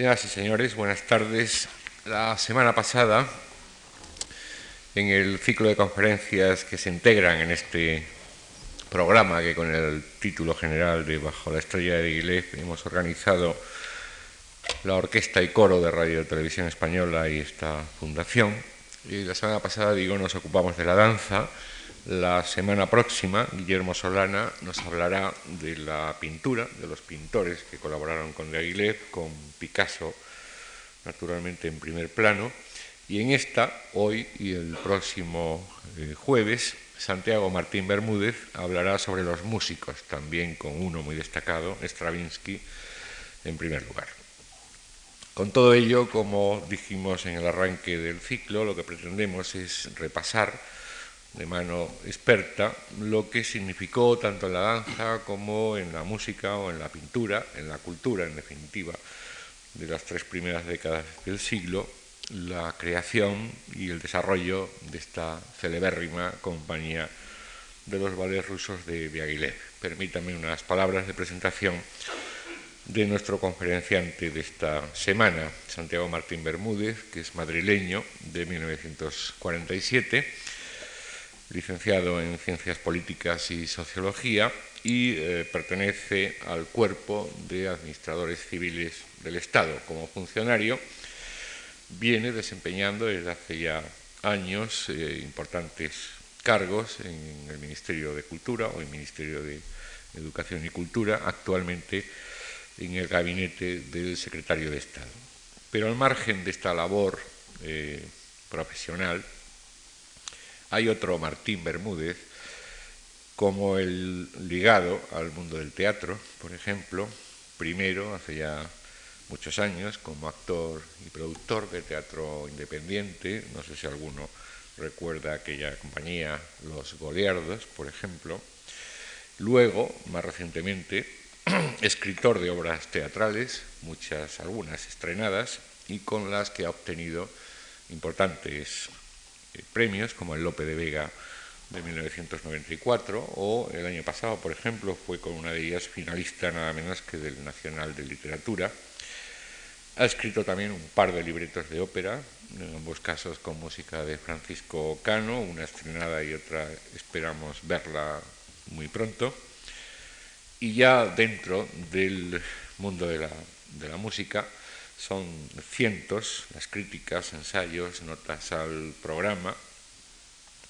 Señoras y señores, buenas tardes. La semana pasada, en el ciclo de conferencias que se integran en este programa, que con el título general de Bajo la estrella de Guilef hemos organizado la Orquesta y Coro de Radio Televisión Española y esta fundación. Y la semana pasada, digo, nos ocupamos de la danza. La semana próxima, Guillermo Solana nos hablará de la pintura, de los pintores que colaboraron con de Aguilera, con Picasso, naturalmente en primer plano. Y en esta, hoy y el próximo eh, jueves, Santiago Martín Bermúdez hablará sobre los músicos, también con uno muy destacado, Stravinsky, en primer lugar. Con todo ello, como dijimos en el arranque del ciclo, lo que pretendemos es repasar de mano experta lo que significó tanto en la danza como en la música o en la pintura, en la cultura en definitiva, de las tres primeras décadas del siglo, la creación y el desarrollo de esta celebérrima compañía de los ballets rusos de Diaghilev. Permítame unas palabras de presentación de nuestro conferenciante de esta semana, Santiago Martín Bermúdez, que es madrileño de 1947 licenciado en Ciencias Políticas y Sociología y eh, pertenece al cuerpo de administradores civiles del Estado. Como funcionario viene desempeñando desde hace ya años eh, importantes cargos en el Ministerio de Cultura o el Ministerio de Educación y Cultura, actualmente en el gabinete del secretario de Estado. Pero al margen de esta labor eh, profesional, hay otro Martín Bermúdez, como el ligado al mundo del teatro, por ejemplo, primero, hace ya muchos años, como actor y productor de teatro independiente, no sé si alguno recuerda aquella compañía, Los Goliardos, por ejemplo. Luego, más recientemente, escritor de obras teatrales, muchas, algunas estrenadas, y con las que ha obtenido importantes premios como el Lope de Vega de 1994 o el año pasado, por ejemplo, fue con una de ellas finalista nada menos que del Nacional de Literatura. Ha escrito también un par de libretos de ópera, en ambos casos con música de Francisco Cano, una estrenada y otra esperamos verla muy pronto. Y ya dentro del mundo de la, de la música, son cientos las críticas, ensayos, notas al programa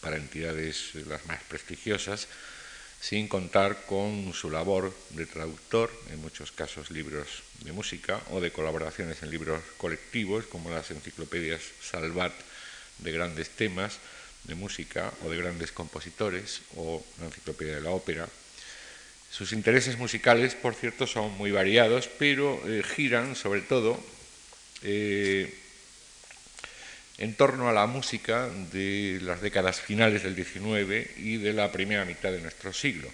para entidades las más prestigiosas, sin contar con su labor de traductor, en muchos casos libros de música, o de colaboraciones en libros colectivos, como las enciclopedias Salvat de grandes temas de música o de grandes compositores, o la enciclopedia de la ópera, sus intereses musicales, por cierto, son muy variados, pero eh, giran sobre todo eh, en torno a la música de las décadas finales del XIX y de la primera mitad de nuestro siglo,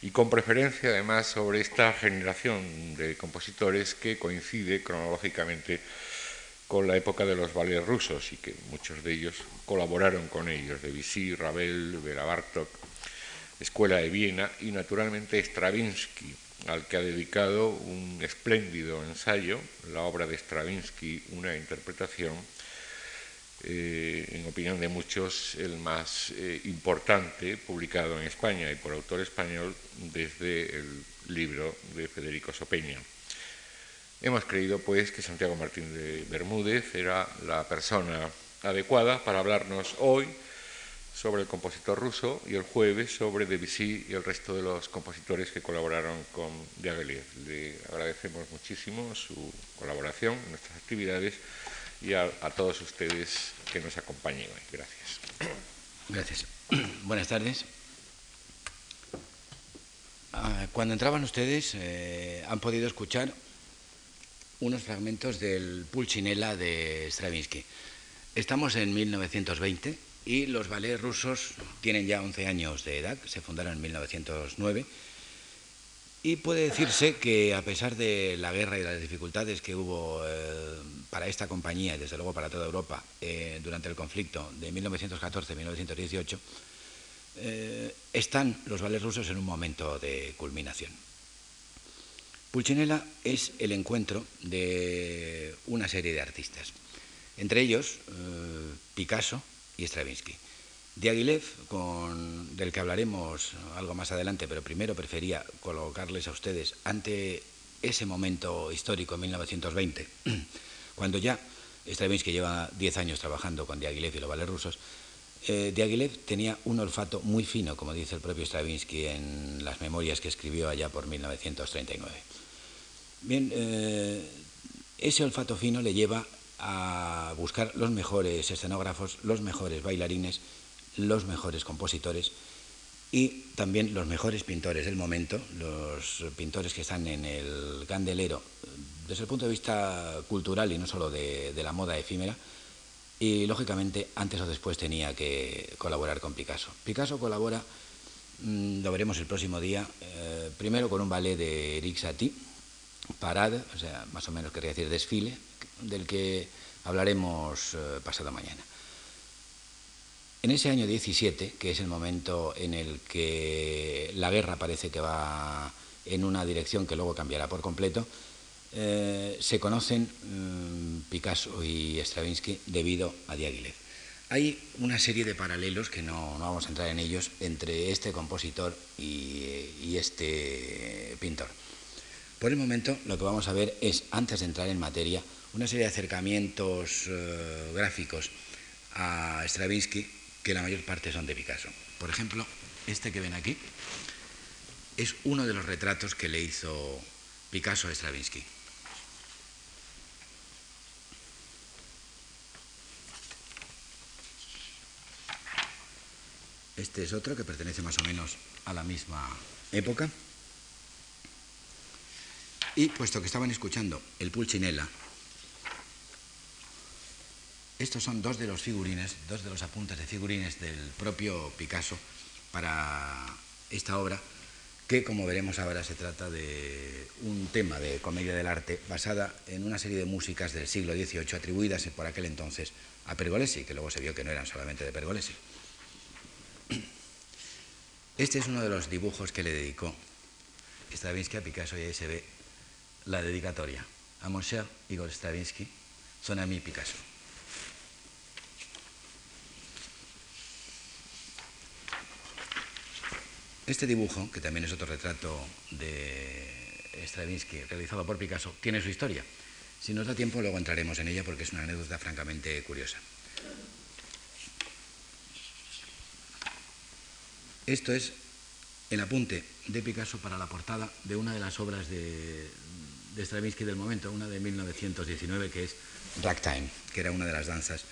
y con preferencia además sobre esta generación de compositores que coincide cronológicamente con la época de los ballets rusos y que muchos de ellos colaboraron con ellos, Debussy, Ravel, Vera Bartok, Escuela de Viena y naturalmente Stravinsky, al que ha dedicado un espléndido ensayo, la obra de Stravinsky, una interpretación, eh, en opinión de muchos, el más eh, importante publicado en España y por autor español desde el libro de Federico Sopeña. Hemos creído, pues, que Santiago Martín de Bermúdez era la persona adecuada para hablarnos hoy sobre el compositor ruso y el jueves sobre Debussy y el resto de los compositores que colaboraron con Diaghilev. Le agradecemos muchísimo su colaboración nuestras actividades y a, todos ustedes que nos acompañen hoy. Gracias. Gracias. Buenas tardes. Ah, cuando entraban ustedes eh, han podido escuchar unos fragmentos del Pulcinella de Stravinsky. Estamos en 1920 y los ballets rusos tienen ya 11 años de edad, se fundaron en 1909. Y puede decirse que a pesar de la guerra y las dificultades que hubo eh, para esta compañía y desde luego para toda Europa eh, durante el conflicto de 1914-1918, eh, están los ballets rusos en un momento de culminación. Pulcinella es el encuentro de una serie de artistas, entre ellos Picasso y Stravinsky. Diaghilev, con, del que hablaremos algo más adelante, pero primero prefería colocarles a ustedes ante ese momento histórico, 1920, cuando ya Stravinsky lleva 10 años trabajando con Diaghilev y los vales rusos, eh, Diaghilev tenía un olfato muy fino, como dice el propio Stravinsky en las memorias que escribió allá por 1939. Bien, eh, ese olfato fino le lleva a buscar los mejores escenógrafos, los mejores bailarines, los mejores compositores y también los mejores pintores del momento, los pintores que están en el candelero desde el punto de vista cultural y no solo de la moda efímera, y lógicamente antes o después tenía que colaborar con Picasso. Picasso colabora, mm, lo veremos el próximo día, eh, primero con un ballet de Eric Satie, Parade, o sea, más o menos quería decir desfile, del que hablaremos eh, pasado mañana. En ese año 17, que es el momento en el que la guerra parece que va en una dirección que luego cambiará por completo, eh, se conocen mm, Picasso y Stravinsky debido a Diaghilev. Hay una serie de paralelos que no, vamos a entrar en ellos entre este compositor y, este pintor. Por el momento lo que vamos a ver es, antes de entrar en materia, una serie de acercamientos eh, gráficos a Stravinsky que la mayor parte son de Picasso. Por ejemplo, este que ven aquí es uno de los retratos que le hizo Picasso a Stravinsky. Este es otro que pertenece más o menos a la misma época. Y puesto que estaban escuchando el Pulcinella, estos son dos de los figurines, dos de los apuntes de figurines del propio Picasso para esta obra, que como veremos ahora se trata de un tema de comedia del arte basada en una serie de músicas del siglo XVIII atribuidas por aquel entonces a Pergolesi, que luego se vio que no eran solamente de Pergolesi. Este es uno de los dibujos que le dedicó Stravinsky a Picasso y ahí se ve la dedicatoria. A mon cher Igor Stravinsky, son a mí Picasso. Este dibujo, que también es otro retrato de Stravinsky realizado por Picasso, tiene su historia. Si nos da tiempo, luego entraremos en ella porque es una anécdota francamente curiosa. Esto es el apunte de Picasso para la portada de una de las obras de, Stravinsky del momento, una de 1919 que es Ragtime, que era una de las danzas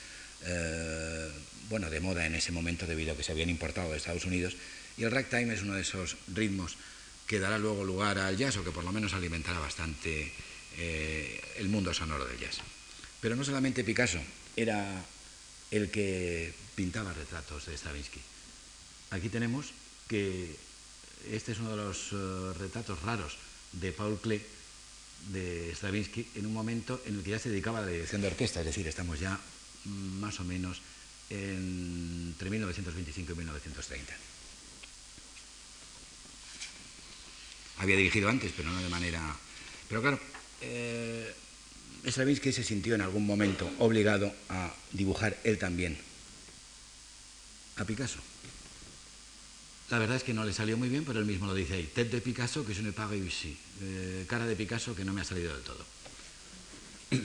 eh, bueno, de moda en ese momento debido a que se habían importado de Estados Unidos. Y el ragtime es uno de esos ritmos que dará luego lugar al jazz o que por lo menos alimentará bastante eh, el mundo sonoro del jazz. Pero no solamente Picasso era el que pintaba retratos de Stravinsky. Aquí tenemos que este es uno de los eh, retratos raros de Paul Klee de Stravinsky en un momento en el que ya se dedicaba a la dirección de orquesta, es decir, estamos ya mm, más o menos entre 1925 y 1930. Había dirigido antes, pero no de manera... Pero claro, eh, Stravinsky se sintió en algún momento obligado a dibujar él también a Picasso. La verdad es que no le salió muy bien, pero él mismo lo dice ahí. Tête de Picasso que je n'ai pas réussi. Eh, cara de Picasso que no me ha salido del todo.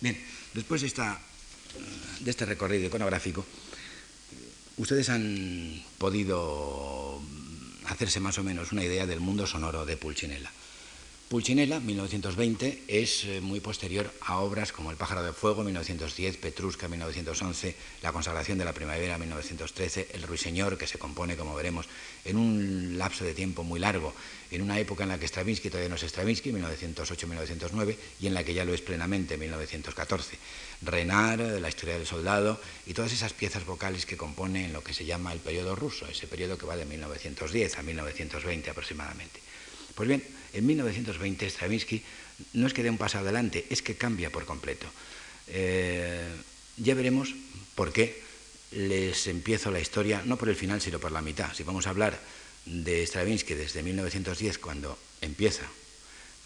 Bien, después de, de este recorrido iconográfico, ustedes han podido hacerse más o menos una idea del mundo sonoro de Pulcinella. Pulcinella, 1920, es eh, muy posterior a obras como El pájaro de fuego, 1910, Petrusca, 1911, La consagración de la primavera, 1913, El ruiseñor, que se compone, como veremos, en un lapso de tiempo muy largo, en una época en la que Stravinsky todavía no es Stravinsky, 1908-1909, y en la que ya lo es plenamente, 1914. Renard, La historia del soldado, y todas esas piezas vocales que componen lo que se llama el periodo ruso, ese periodo que va de 1910 a 1920 aproximadamente. Pues bien, en 1920 Stravinsky no es que dé un paso adelante, es que cambia por completo. Eh, ya veremos por qué les empiezo la historia, no por el final, sino por la mitad. Si vamos a hablar de Stravinsky desde 1910, cuando empieza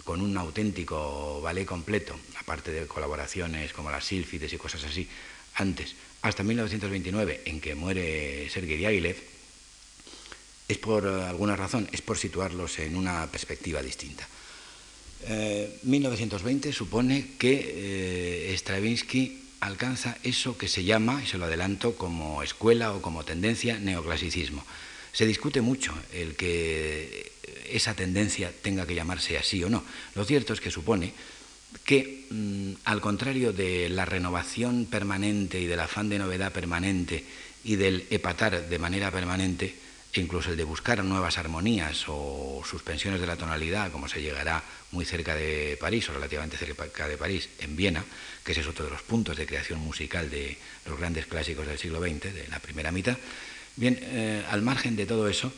con un auténtico ballet completo, aparte de colaboraciones como las sílfides y cosas así, antes, hasta 1929, en que muere Sergei Diaghilev, es por alguna razón, es por situarlos en una perspectiva distinta. 1920 eh, supone que eh, Stravinsky alcanza eso que se llama, y se lo adelanto, como escuela o como tendencia, neoclasicismo. Se discute mucho el que esa tendencia tenga que llamarse así o no. Lo cierto es que supone que, mm, al contrario de la renovación permanente y del afán de novedad permanente y del epatar de manera permanente, incluso el de buscar nuevas armonías o suspensiones de la tonalidad, como se llegará muy cerca de París o relativamente cerca de París, en Viena, que ese es otro de los puntos de creación musical de los grandes clásicos del siglo XX, de la primera mitad. Bien, eh, al margen de todo eso,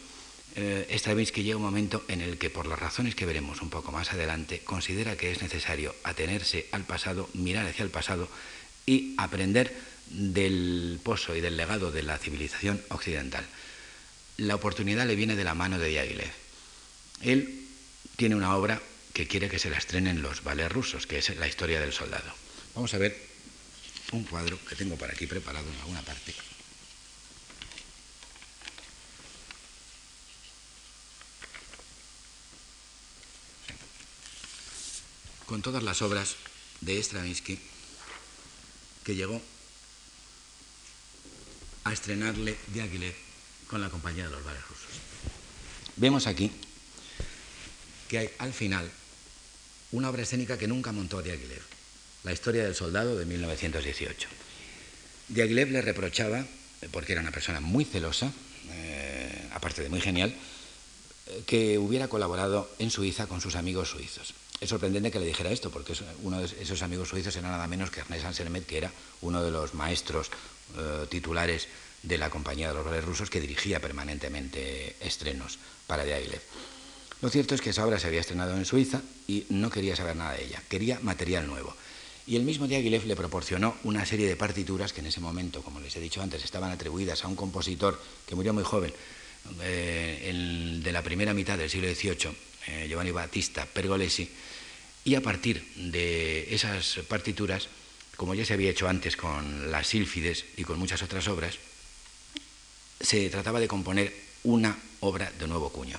eh, Stravinsky llega un momento en el que, por las razones que veremos un poco más adelante, considera que es necesario atenerse al pasado, mirar hacia el pasado y aprender del pozo y del legado de la civilización occidental la oportunidad le viene de la mano de Diaghilev. Él tiene una obra que quiere que se la estrenen los ballets rusos, que es la historia del soldado. Vamos a ver un cuadro que tengo por aquí preparado en alguna parte. Con todas las obras de Stravinsky que llegó a estrenarle Diaghilev con la compañía de los bares rusos. Vemos aquí que hay al final una obra escénica que nunca montó Diaghilev, La historia del soldado de 1918. Diaghilev le reprochaba, porque era una persona muy celosa, eh, aparte de muy genial, eh, que hubiera colaborado en Suiza con sus amigos suizos. Es sorprendente que le dijera esto, porque uno de esos amigos suizos era nada menos que Ernest Anselmet, que era uno de los maestros eh, titulares de la compañía de los ballets rusos que dirigía permanentemente estrenos para Diaghilev. Lo cierto es que esa obra se había estrenado en Suiza y no quería saber nada de ella, quería material nuevo. Y el mismo Diaghilev le proporcionó una serie de partituras que en ese momento, como les he dicho antes, estaban atribuidas a un compositor que murió muy joven, eh, de la primera mitad del siglo XVIII, eh, Giovanni Battista Pergolesi, y a partir de esas partituras, como ya se había hecho antes con las sílfides y con muchas otras obras, se trataba de componer una obra de nuevo cuño.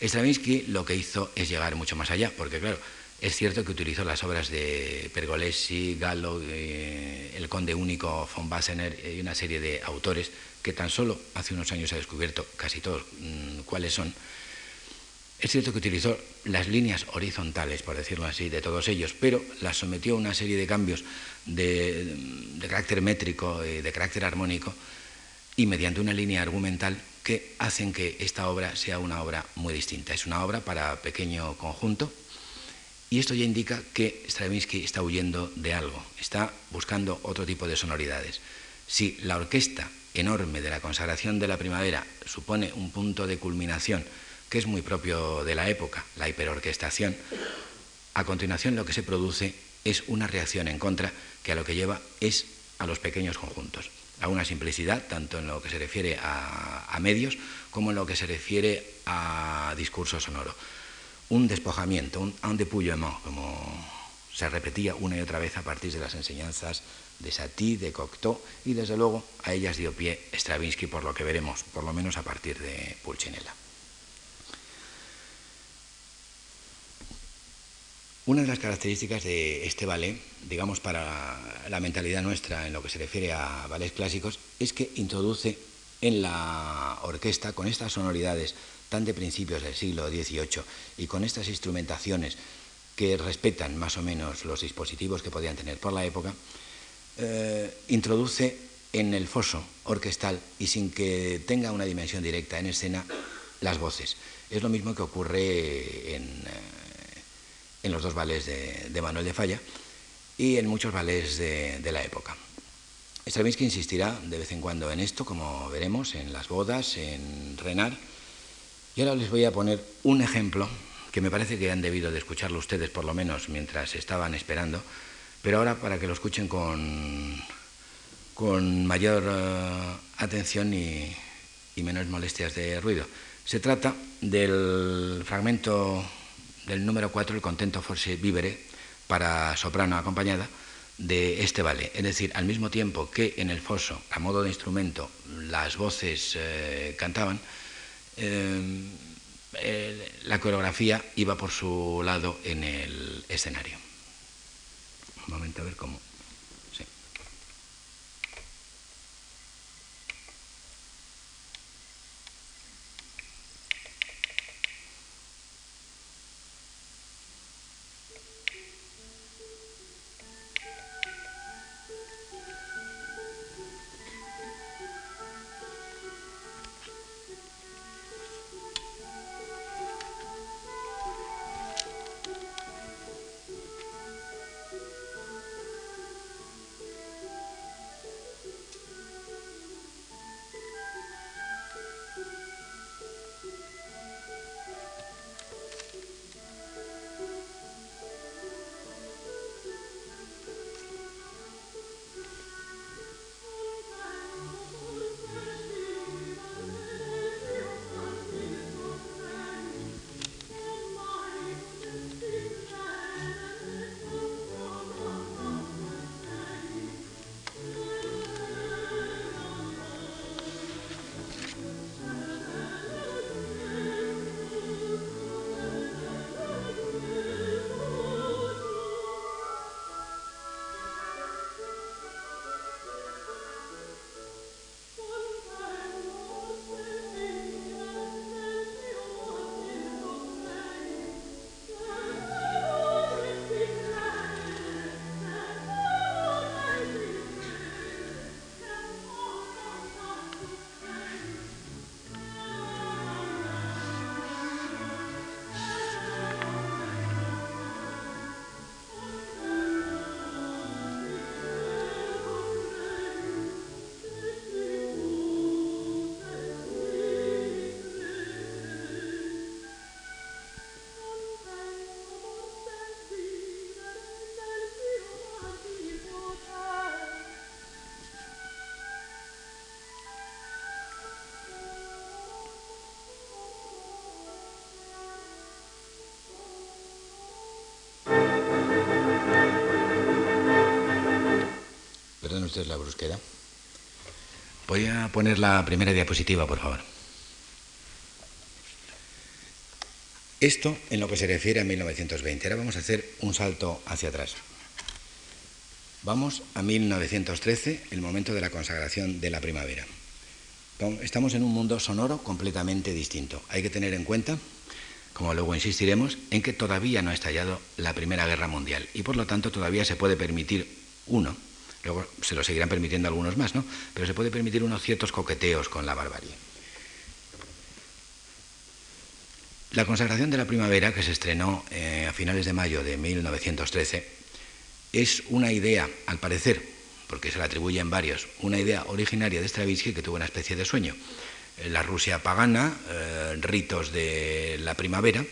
Stravinsky lo que hizo es llegar mucho más allá, porque claro, es cierto que utilizó las obras de Pergolesi, Gallo, eh, el conde único von Bassener y una serie de autores que tan solo hace unos años ha descubierto casi todos mm, cuáles son. Es cierto que utilizó las líneas horizontales, por decirlo así, de todos ellos, pero las sometió a una serie de cambios de, de carácter métrico y de carácter armónico y mediante una línea argumental que hacen que esta obra sea una obra muy distinta. Es una obra para pequeño conjunto y esto ya indica que Stravinsky está huyendo de algo, está buscando otro tipo de sonoridades. Si la orquesta enorme de la consagración de la primavera supone un punto de culminación que es muy propio de la época, la hiperorquestación, a continuación lo que se produce es una reacción en contra que a lo que lleva es a los pequeños conjuntos a una simplicidad, tanto en lo que se refiere a, medios como en lo que se refiere a discurso sonoro. Un despojamiento, un, un dépouillement, como se repetía una y otra vez a partir de las enseñanzas de Satie, de Cocteau, y desde luego a ellas dio pie Stravinsky, por lo que veremos, por lo menos a partir de Pulcinella. Una de las características de este ballet, digamos para la mentalidad nuestra en lo que se refiere a ballets clásicos, es que introduce en la orquesta, con estas sonoridades tan de principios del siglo XVIII y con estas instrumentaciones que respetan más o menos los dispositivos que podían tener por la época, eh, introduce en el foso orquestal y sin que tenga una dimensión directa en escena las voces. Es lo mismo que ocurre en... En los dos ballets de, Manuel de Falla y en muchos ballets de, la época. Stravinsky insistirá de vez en cuando en esto, como veremos, en las bodas, en Renard. Y ahora les voy a poner un ejemplo que me parece que han debido de escucharlo ustedes por lo menos mientras estaban esperando, pero ahora para que lo escuchen con, con mayor eh, atención y, y menos molestias de ruido. Se trata del fragmento del número 4, el Contento Forse Vivere, para soprano acompañada, de este ballet. Es decir, al mismo tiempo que en el foso, a modo de instrumento, las voces eh, cantaban, eh, la coreografía iba por su lado en el escenario. Un momento a ver cómo. Es la brusquedad. Voy a poner la primera diapositiva, por favor. Esto en lo que se refiere a 1920. Ahora vamos a hacer un salto hacia atrás. Vamos a 1913, el momento de la consagración de la primavera. Estamos en un mundo sonoro completamente distinto. Hay que tener en cuenta, como luego insistiremos, en que todavía no ha estallado la Primera Guerra Mundial y por lo tanto todavía se puede permitir uno, Luego se lo seguirán permitiendo algunos más, ¿no? Pero se puede permitir unos ciertos coqueteos con la barbarie. La consagración de la primavera, que se estrenó eh, a finales de mayo de 1913, es una idea, al parecer, porque se la atribuyen varios, una idea originaria de Stravinsky que tuvo una especie de sueño. La Rusia pagana, eh, ritos de la primavera,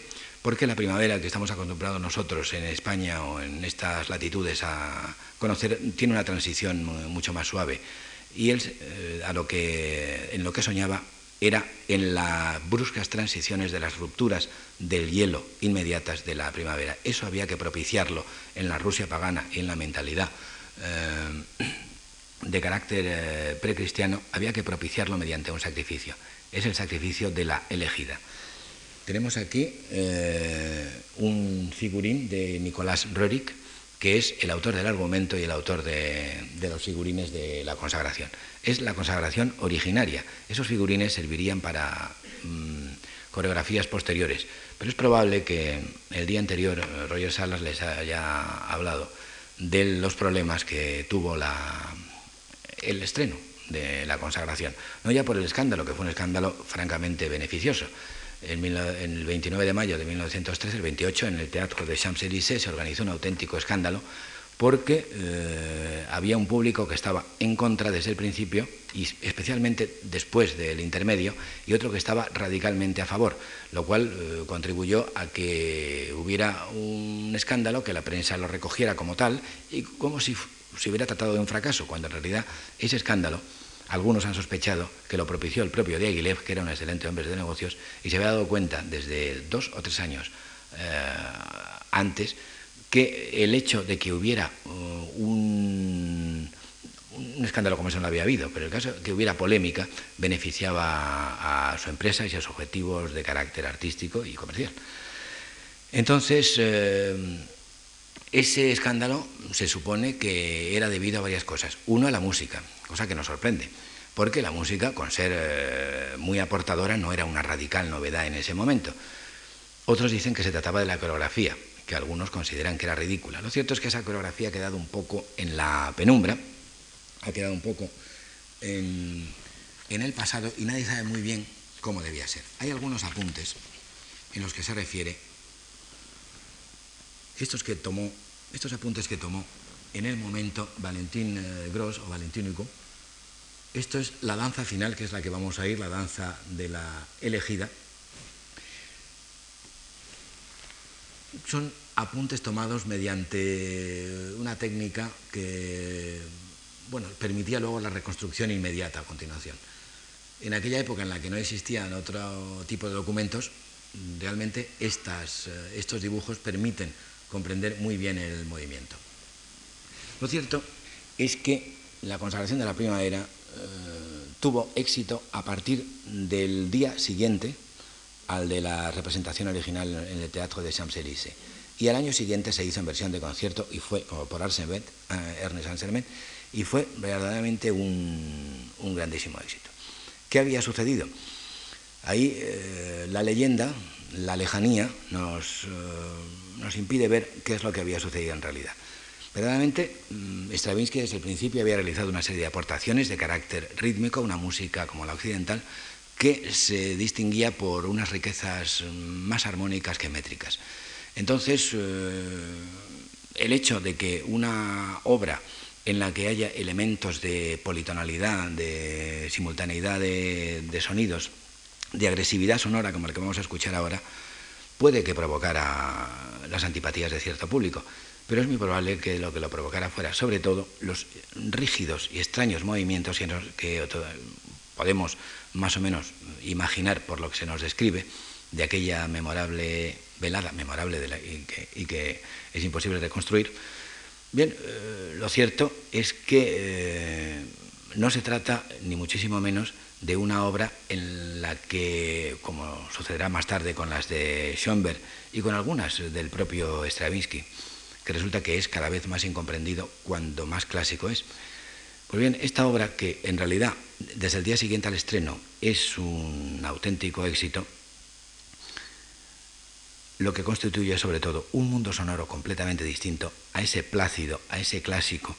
porque la primavera que estamos acostumbrados nosotros en España o en estas latitudes a conocer tiene una transición mucho más suave. Y él eh, a lo que, en lo que soñaba era en las bruscas transiciones de las rupturas del hielo inmediatas de la primavera. Eso había que propiciarlo en la Rusia pagana y en la mentalidad eh, de carácter eh, precristiano, había que propiciarlo mediante un sacrificio. Es el sacrificio de la elegida. Tenemos aquí eh, un figurín de Nicolás Roerich, que es el autor del argumento y el autor de, los figurines de la consagración. Es la consagración originaria. Esos figurines servirían para mm, coreografías posteriores, pero es probable que el día anterior Roger Salas les haya hablado de los problemas que tuvo el estreno de la consagración. No ya por el escándalo, que fue un escándalo francamente beneficioso, en, el 29 de mayo de 1913, el 28, en el Teatro de Champs-Élysées se organizó un auténtico escándalo porque eh, había un público que estaba en contra desde el principio y especialmente después del intermedio y otro que estaba radicalmente a favor, lo cual eh, contribuyó a que hubiera un escándalo, que la prensa lo recogiera como tal y como si se hubiera tratado de un fracaso, cuando en realidad ese escándalo algunos han sospechado que lo propició el propio Diaghilev, que era un excelente hombre de negocios, y se había dado cuenta desde dos o tres años eh, antes, que el hecho de que hubiera uh, un, escándalo como ese no había habido, pero el caso de que hubiera polémica beneficiaba a, su empresa y a sus objetivos de carácter artístico y comercial. Entonces, eh, ese escándalo se supone que era debido a varias cosas. Uno, a la música, cosa que nos sorprende, porque la música, con ser eh, muy aportadora, no era una radical novedad en ese momento. Otros dicen que se trataba de la coreografía, que algunos consideran que era ridícula. Lo cierto es que esa coreografía ha quedado un poco en la penumbra, ha quedado un poco en, en el pasado y nadie sabe muy bien cómo debía ser. Hay algunos apuntes en los que se refiere estos, que tomó, estos apuntes que tomó en el momento Valentín eh, Gross o Valentín Hugo, esto es la danza final, que es la que vamos a ir, la danza de la elegida. Son apuntes tomados mediante una técnica que bueno, permitía luego la reconstrucción inmediata a continuación. En aquella época en la que no existían otro tipo de documentos, realmente eh, estos dibujos permiten comprender muy bien el movimiento. Lo cierto es que la consagración de la primavera eh, tuvo éxito a partir del día siguiente al de la representación original en el Teatro de Champs-Élysées. Y al año siguiente se hizo en versión de concierto y fue, por Arsenet, eh, Ernest Ansermet, y fue verdaderamente un, grandísimo éxito. ¿Qué había sucedido? Ahí eh, la leyenda, la lejanía, nos, nos impide ver qué es lo que había sucedido en realidad. Verdaderamente, mm, Stravinsky desde el principio había realizado una serie de aportaciones de carácter rítmico, una música como la occidental, que se distinguía por unas riquezas más armónicas que métricas. Entonces, eh, el hecho de que una obra en la que haya elementos de politonalidad, de simultaneidad de, de sonidos, de agresividad sonora, como el que vamos a escuchar ahora, puede que provocara las antipatías de cierto público, pero es muy probable que lo que lo provocara fuera sobre todo los rígidos y extraños movimientos que podemos más o menos imaginar por lo que se nos describe de aquella memorable velada, memorable y, que, es imposible reconstruir. Bien, eh, lo cierto es que eh, no se trata, ni muchísimo menos, de una obra en la que, como sucederá más tarde con las de Schoenberg y con algunas del propio Stravinsky, que resulta que es cada vez más incomprendido cuando más clásico es. Pues bien, esta obra, que en realidad desde el día siguiente al estreno es un auténtico éxito, lo que constituye sobre todo un mundo sonoro completamente distinto a ese plácido, a ese clásico,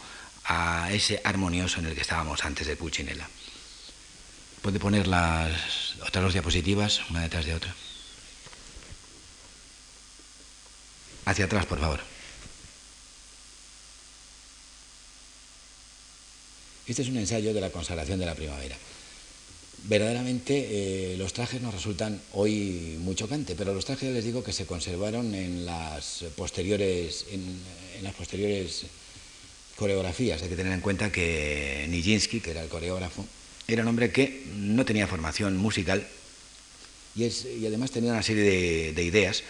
a ese armonioso en el que estábamos antes de Puccinella. Puede poner las otras dos diapositivas, una detrás de otra. Hacia atrás, por favor. Este es un ensayo de la consagración de la primavera. Verdaderamente eh, los trajes nos resultan hoy muy chocantes, pero los trajes les digo que se conservaron en las posteriores, en las posteriores coreografías. Hay que tener en cuenta que Nijinsky, que era el coreógrafo, era un hombre que no tenía formación musical y, además tenía una serie de, ideas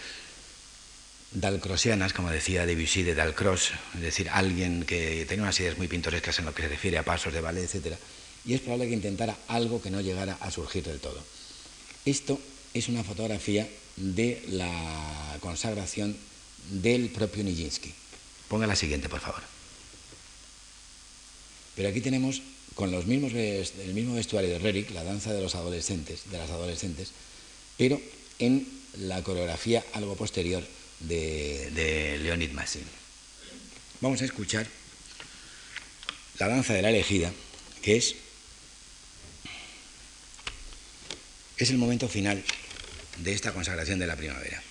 dalcrosianas, como decía Debussy de Dalcross, es decir, alguien que tenía unas ideas muy pintorescas en lo que se refiere a pasos de ballet, etc. Y es probable que intentara algo que no llegara a surgir del todo. Esto es una fotografía de la consagración del propio Nijinsky. Ponga la siguiente, por favor. Pero aquí tenemos con los mismos, el mismo vestuario de Rerik, la danza de los adolescentes, de las adolescentes, pero en la coreografía algo posterior de, de Leonid Massin. Vamos a escuchar la danza de la elegida, que es, es el momento final de esta consagración de la primavera.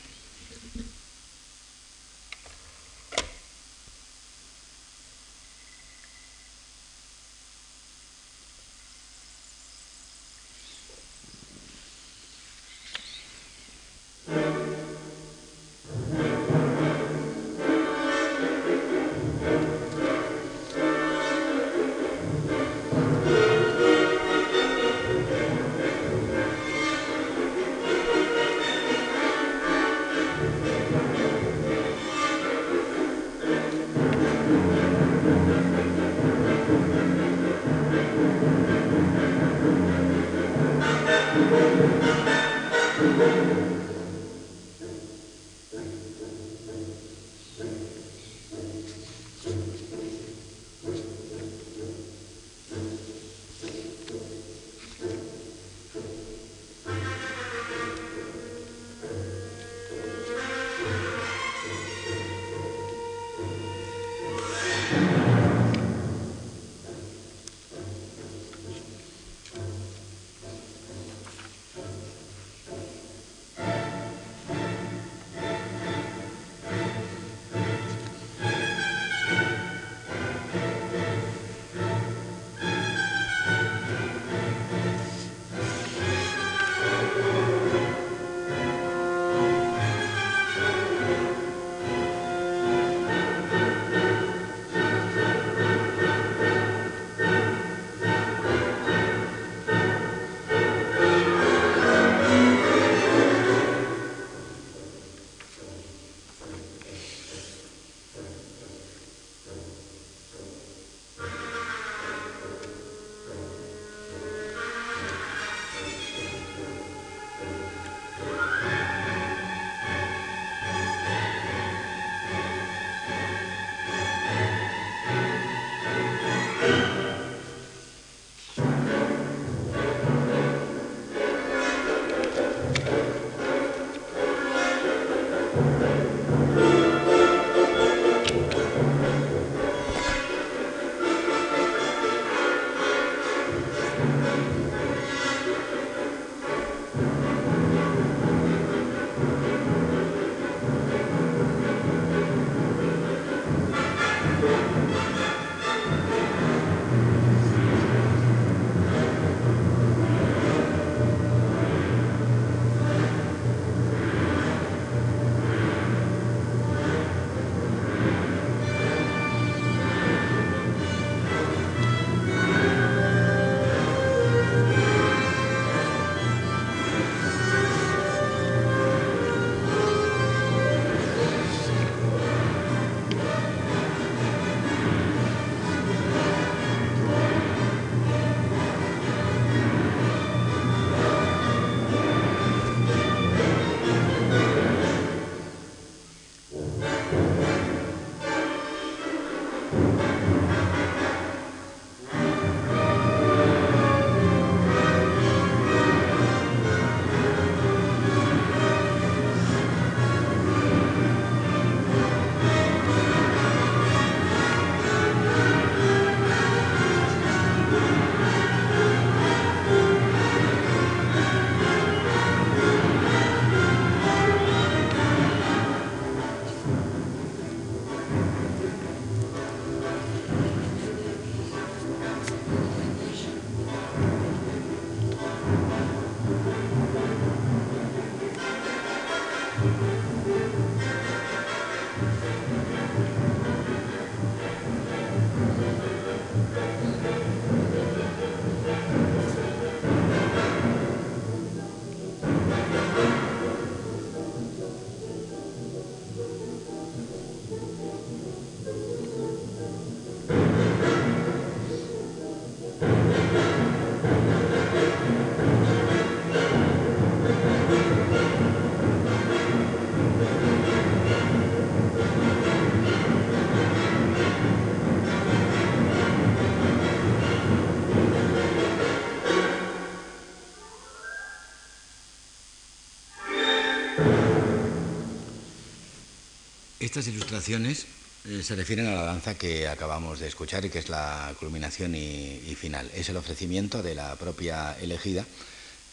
Estas ilustraciones eh, se refieren a la danza que acabamos de escuchar y que es la culminación y, final. Es el ofrecimiento de la propia elegida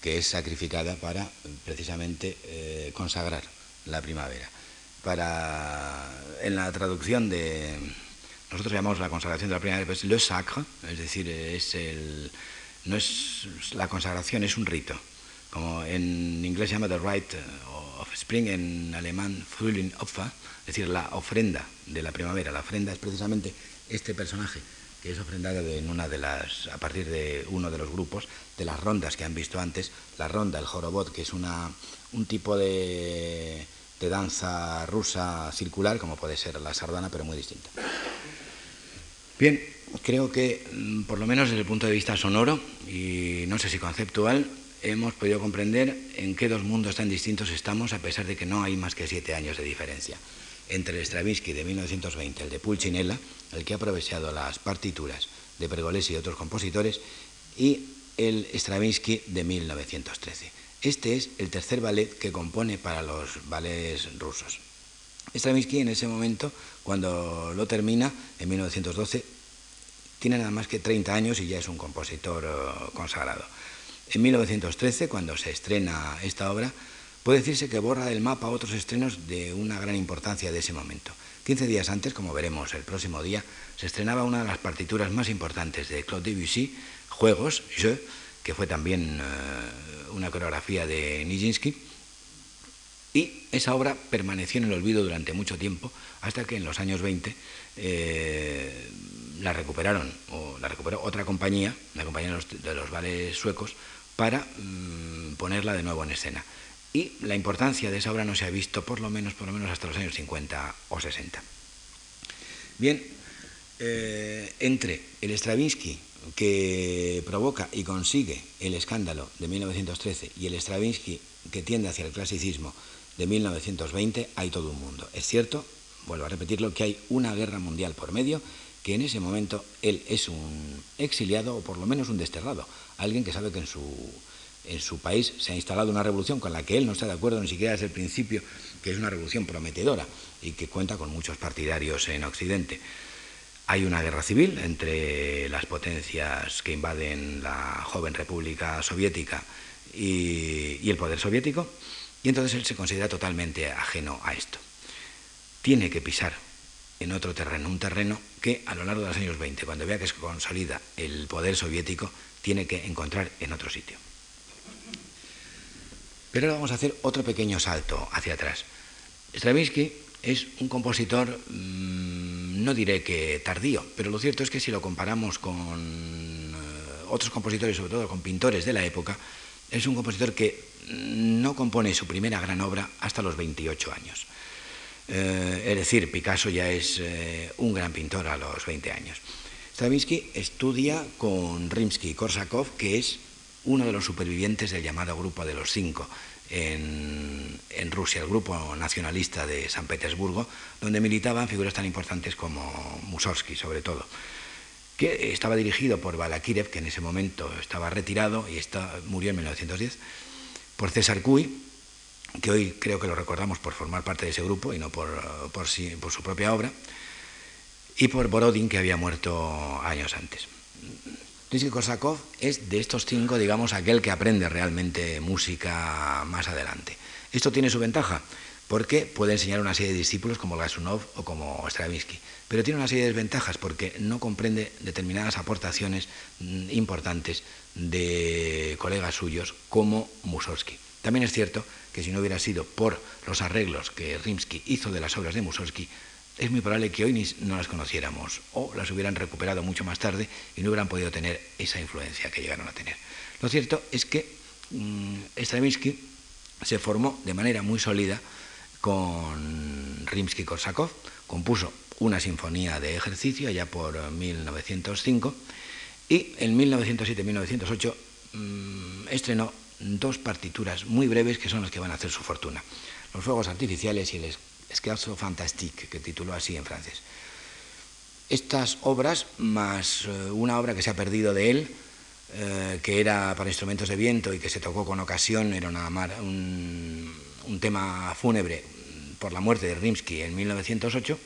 que es sacrificada para precisamente eh, consagrar la primavera. Para, en la traducción de, nosotros llamamos la consagración de la primavera, pues le sacre, es decir, es el, no es la consagración, es un rito. Como en inglés se llama the rite of spring, en alemán Frühling Opfer, es decir, la ofrenda de la primavera. La ofrenda es precisamente este personaje que es ofrendado en una de las, a partir de uno de los grupos de las rondas que han visto antes, la ronda, el jorobot, que es una, un tipo de, de danza rusa circular, como puede ser la sardana, pero muy distinta. Bien, creo que, mm, por lo menos desde el punto de vista sonoro, y no sé si conceptual, hemos podido comprender en qué dos mundos tan distintos estamos, a pesar de que no hay más que siete años de diferencia entre el Stravinsky de 1920, el de Pulcinella, el que ha aprovechado las partituras de Pergolesi y otros compositores, y el Stravinsky de 1913. Este es el tercer ballet que compone para los ballets rusos. Stravinsky en ese momento, cuando lo termina, en 1912, tiene nada más que 30 años y ya es un compositor eh, consagrado. En 1913, cuando se estrena esta obra, puede decirse que borra del mapa otros estrenos de una gran importancia de ese momento. 15 días antes, como veremos el próximo día, se estrenaba una de las partituras más importantes de Claude Debussy, Juegos, Je, que fue también eh, una coreografía de Nijinsky, y esa obra permaneció en el olvido durante mucho tiempo, hasta que en los años 20 eh, la recuperaron, o la recuperó otra compañía, la compañía de los, de los vales suecos, para mm, ponerla de nuevo en escena. Y la importancia de esa obra no se ha visto por lo menos, por lo menos hasta los años 50 o 60. Bien, eh, entre el Stravinsky que provoca y consigue el escándalo de 1913 y el Stravinsky que tiende hacia el clasicismo de 1920 hay todo un mundo. Es cierto, vuelvo a repetirlo, que hay una guerra mundial por medio que en ese momento él es un exiliado o por lo menos un desterrado, alguien que sabe que en su, en su país se ha instalado una revolución con la que él no está de acuerdo ni siquiera desde el principio, que es una revolución prometedora y que cuenta con muchos partidarios en Occidente. Hay una guerra civil entre las potencias que invaden la joven República Soviética y, y el poder soviético, y entonces él se considera totalmente ajeno a esto. Tiene que pisar en otro terreno, un terreno que a lo largo de los años 20, cuando vea que se consolida el poder soviético, tiene que encontrar en otro sitio. Pero ahora vamos a hacer otro pequeño salto hacia atrás. Stravinsky es un compositor, mmm, no diré que tardío, pero lo cierto es que si lo comparamos con uh, otros compositores, sobre todo con pintores de la época, es un compositor que no compone su primera gran obra hasta los 28 años. Eh, es decir, Picasso ya es eh, un gran pintor a los 20 años. Stravinsky estudia con Rimsky-Korsakov, que es uno de los supervivientes del llamado Grupo de los Cinco en, Rusia, el Grupo Nacionalista de San Petersburgo, donde militaban figuras tan importantes como Mussorgsky, sobre todo, que estaba dirigido por Balakirev, que en ese momento estaba retirado y murió en 1910, por César Cui, que hoy creo que lo recordamos por formar parte de ese grupo y no por, por, por su propia obra, y por Borodin, que había muerto años antes. Rimsky-Korsakov es de estos cinco, digamos, aquel que aprende realmente música más adelante. Esto tiene su ventaja, porque puede enseñar una serie de discípulos como Gasunov o como Stravinsky, pero tiene una serie de desventajas porque no comprende determinadas aportaciones mm, importantes de colegas suyos como Mussorgsky. También es cierto si no hubiera sido por los arreglos que Rimsky hizo de las obras de Mussorgsky, es muy probable que hoy ni, no las conociéramos o las hubieran recuperado mucho más tarde y no hubieran podido tener esa influencia que llegaron a tener. Lo cierto es que mmm, Stravinsky se formó de manera muy sólida con Rimsky-Korsakov, compuso una sinfonía de ejercicio allá por 1905 y en 1907-1908 mmm, estrenó dos partituras muy breves que son las que van a hacer su fortuna. Los fuegos artificiales y el Scherzo Fantastique, que tituló así en francés. Estas obras, más eh, una obra que se ha perdido de él, eh, que era para instrumentos de viento y que se tocó con ocasión, era una, un, un tema fúnebre por la muerte de Rimsky en 1908,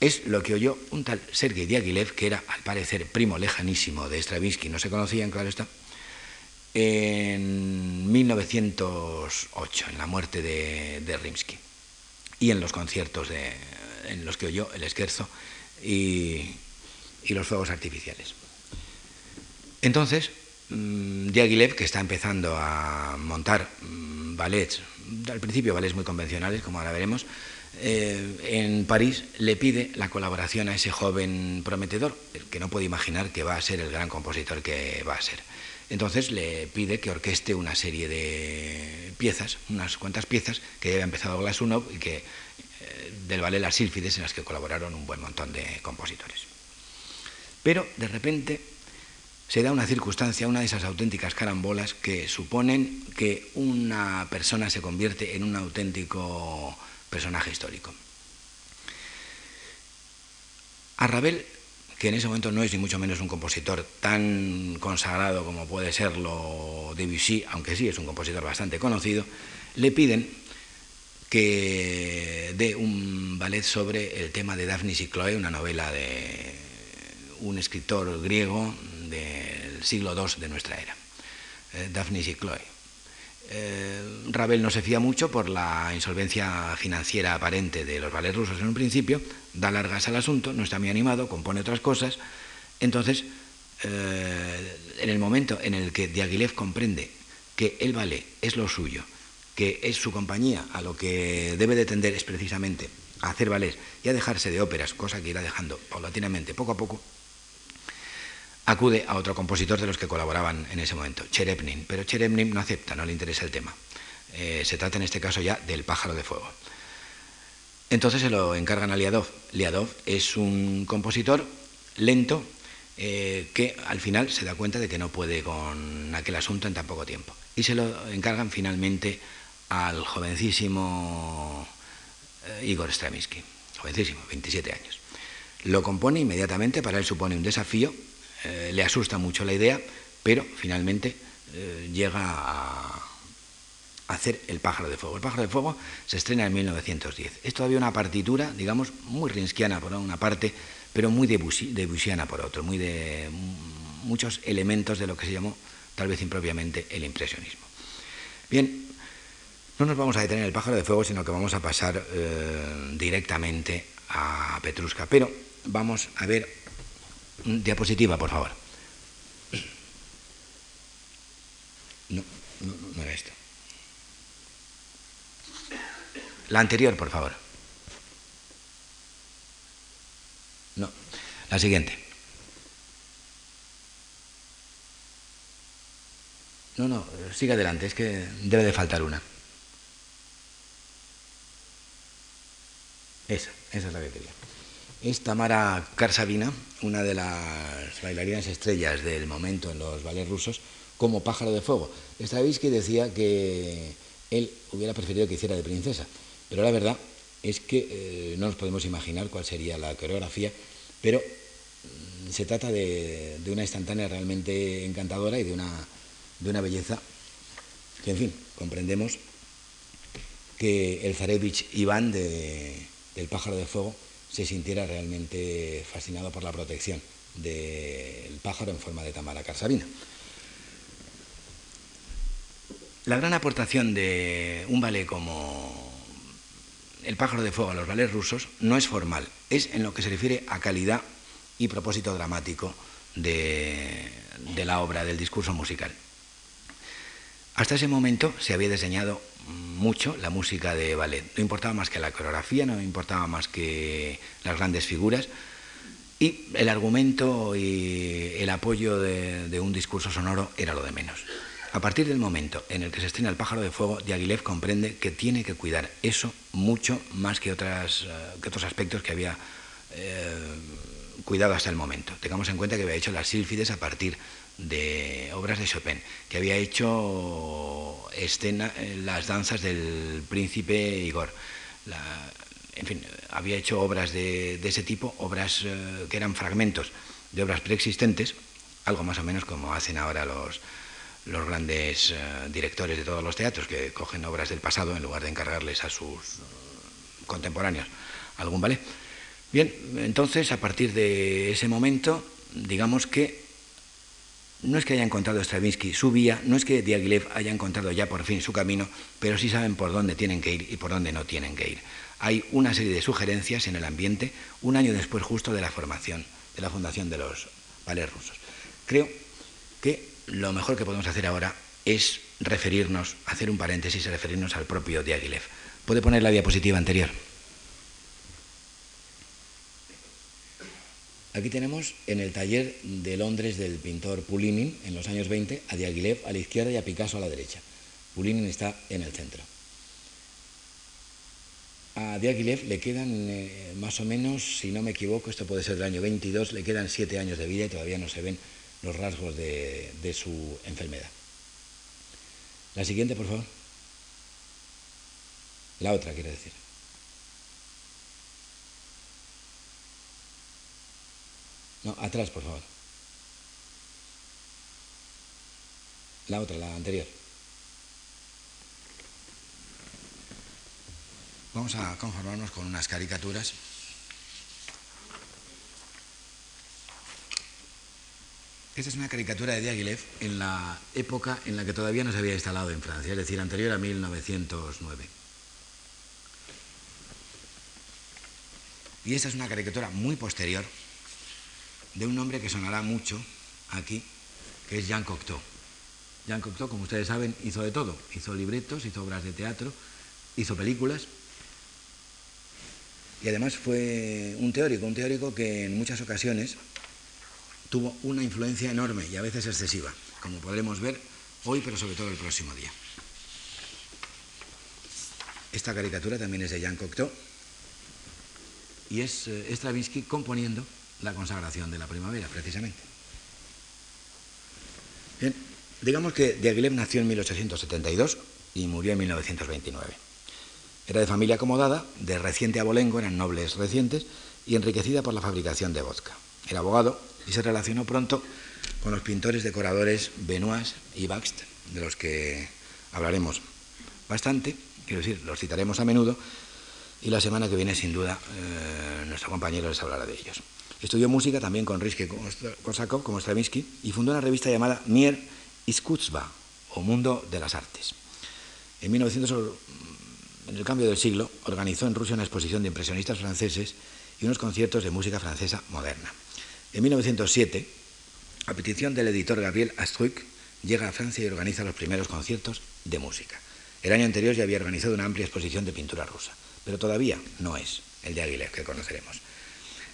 es lo que oyó un tal Sergei Diaghilev, que era al parecer primo lejanísimo de Stravinsky, no se conocían, claro está, en 1908, en la muerte de, de Rimsky, y en los conciertos de, en los que oyó el esquerzo y, los fuegos artificiales. Entonces, mmm, Diaghilev, que está empezando a montar mmm, ballets, al principio ballets muy convencionales, como ahora veremos, eh, en París le pide la colaboración a ese joven prometedor, que no puede imaginar que va a ser el gran compositor que va a ser. Entonces le pide que orqueste una serie de piezas, unas cuantas piezas que ya había empezado Glasunov y que eh, del ballet Las Sílfides en las que colaboraron un buen montón de compositores. Pero de repente se da una circunstancia, una de esas auténticas carambolas que suponen que una persona se convierte en un auténtico personaje histórico. A Ravel, que en ese momento no es ni mucho menos un compositor tan consagrado como puede serlo Debussy, aunque sí es un compositor bastante conocido, le piden que dé un ballet sobre el tema de Daphnis y Chloe, una novela de un escritor griego del siglo II de nuestra era, eh, Daphnis y Chloe. Eh, Ravel no se fía mucho por la insolvencia financiera aparente de los ballets rusos en un principio, da largas al asunto, no está muy animado, compone otras cosas. Entonces, eh, en el momento en el que Diaghilev comprende que el ballet es lo suyo, que es su compañía, a lo que debe de tender es precisamente a hacer ballets y a dejarse de óperas, cosa que irá dejando paulatinamente poco a poco, acude a otro compositor de los que colaboraban en ese momento, Cherepnin, pero Cherepnin no acepta, no le interesa el tema. Eh, se trata en este caso ya del pájaro de fuego. Entonces se lo encargan a Liadov. Liadov es un compositor lento eh, que al final se da cuenta de que no puede con aquel asunto en tan poco tiempo. Y se lo encargan finalmente al jovencísimo eh, Igor Stravinsky, jovencísimo, 27 años. Lo compone inmediatamente, para él supone un desafío, eh, le asusta mucho la idea, pero finalmente llega a, hacer El pájaro de fuego. El pájaro de fuego se estrena en 1910. Es todavía una partitura, digamos, muy rinskiana por una parte, pero muy debussiana por otro, muy de muchos elementos de lo que se llamó, tal vez impropiamente, el impresionismo. Bien, no nos vamos a detener en el pájaro de fuego, sino que vamos a pasar eh, directamente a Petruska. Pero vamos a ver, diapositiva, por favor. No, no, no era esto. La anterior, por favor. No, la siguiente. No, no, sigue adelante, es que debe de faltar una. Esa, esa es la que quería. Es Tamara Karsavina, una de las bailarinas estrellas del momento en los ballets rusos, como pájaro de fuego. Stravinsky decía que él hubiera preferido que hiciera de princesa, pero la verdad es que eh, no nos podemos imaginar cuál sería la coreografía, pero mm, se trata de, una instantánea realmente encantadora y de una, de una belleza que, en fin, comprendemos que el Zarevich Iván de, del pájaro de fuego se sintiera realmente fascinado por la protección del pájaro en forma de Tamara Karsavina. La gran aportación de un ballet como el pájaro de fuego a los ballets rusos no es formal, es en lo que se refiere a calidad y propósito dramático de, la obra, del discurso musical. Hasta ese momento se había diseñado mucho la música de ballet. No importaba más que la coreografía, no importaba más que las grandes figuras. Y el argumento y el apoyo de un discurso sonoro era lo de menos. A partir del momento en el que se estrena El pájaro de fuego, Diaghilev comprende que tiene que cuidar eso mucho más que, eh, otros aspectos que había eh, cuidado hasta el momento. Tengamos en cuenta que había hecho las sílfides a partir de obras de Chopin, que había hecho escena, eh, las danzas del príncipe Igor. en fin, había hecho obras de, ese tipo, obras que eran fragmentos de obras preexistentes, algo más o menos como hacen ahora los, los grandes eh, directores de todos los teatros que cogen obras del pasado en lugar de encargarles a sus eh, contemporáneos algún ballet. Bien, entonces a partir de ese momento, digamos que no es que haya encontrado Stravinsky su vía, no es que Diaghilev haya encontrado ya por fin su camino, pero sí saben por dónde tienen que ir y por dónde no tienen que ir. Hay una serie de sugerencias en el ambiente un año después justo de la formación, de la fundación de los ballets rusos. Creo que lo mejor que podemos hacer ahora es referirnos, hacer un paréntesis y referirnos al propio Diaghilev. ¿Puede poner la diapositiva anterior? Aquí tenemos en el taller de Londres del pintor Pulinin en los años 20 a Diaghilev a la izquierda y a Picasso a la derecha. Pulinin está en el centro. A Diaghilev le quedan eh, más o menos, si no me equivoco, esto puede ser del año 22, le quedan siete años de vida y todavía no se ven los rasgos de, de su enfermedad. La siguiente, por favor. La otra, quiere decir. No, atrás, por favor. La otra, la anterior. Vamos a conformarnos con unas caricaturas. Esta es una caricatura de Diaghilev en la época en la que todavía no se había instalado en Francia, es decir, anterior a 1909. Y esta es una caricatura muy posterior de un hombre que sonará mucho aquí, que es Jean Cocteau. Jean Cocteau, como ustedes saben, hizo de todo. Hizo libretos, hizo obras de teatro, hizo películas. Y además fue un teórico, un teórico que en muchas ocasiones tuvo una influencia enorme y a veces excesiva, como podremos ver hoy, pero sobre todo el próximo día. Esta caricatura también es de Jean Cocteau y es eh, Stravinsky componiendo la consagración de la primavera, precisamente. Bien, digamos que Diaghilev nació en 1872 y murió en 1929. Era de familia acomodada, de reciente abolengo, eran nobles recientes, y enriquecida por la fabricación de vodka. Era abogado y se relacionó pronto con los pintores decoradores Benoist y Baxt, de los que hablaremos bastante, quiero decir, los citaremos a menudo, y la semana que viene, sin duda, eh, nuestro compañero les hablará de ellos. Estudió música también con Rizky Korsakov, como Stravinsky, y fundó una revista llamada Mier Iskuzba, o Mundo de las Artes. En 1900, en el cambio del siglo, organizó en Rusia una exposición de impresionistas franceses y unos conciertos de música francesa moderna. En 1907, a petición del editor Gabriel Astruc, llega a Francia y organiza los primeros conciertos de música. El año anterior ya había organizado una amplia exposición de pintura rusa, pero todavía no es el de Aguilera que conoceremos.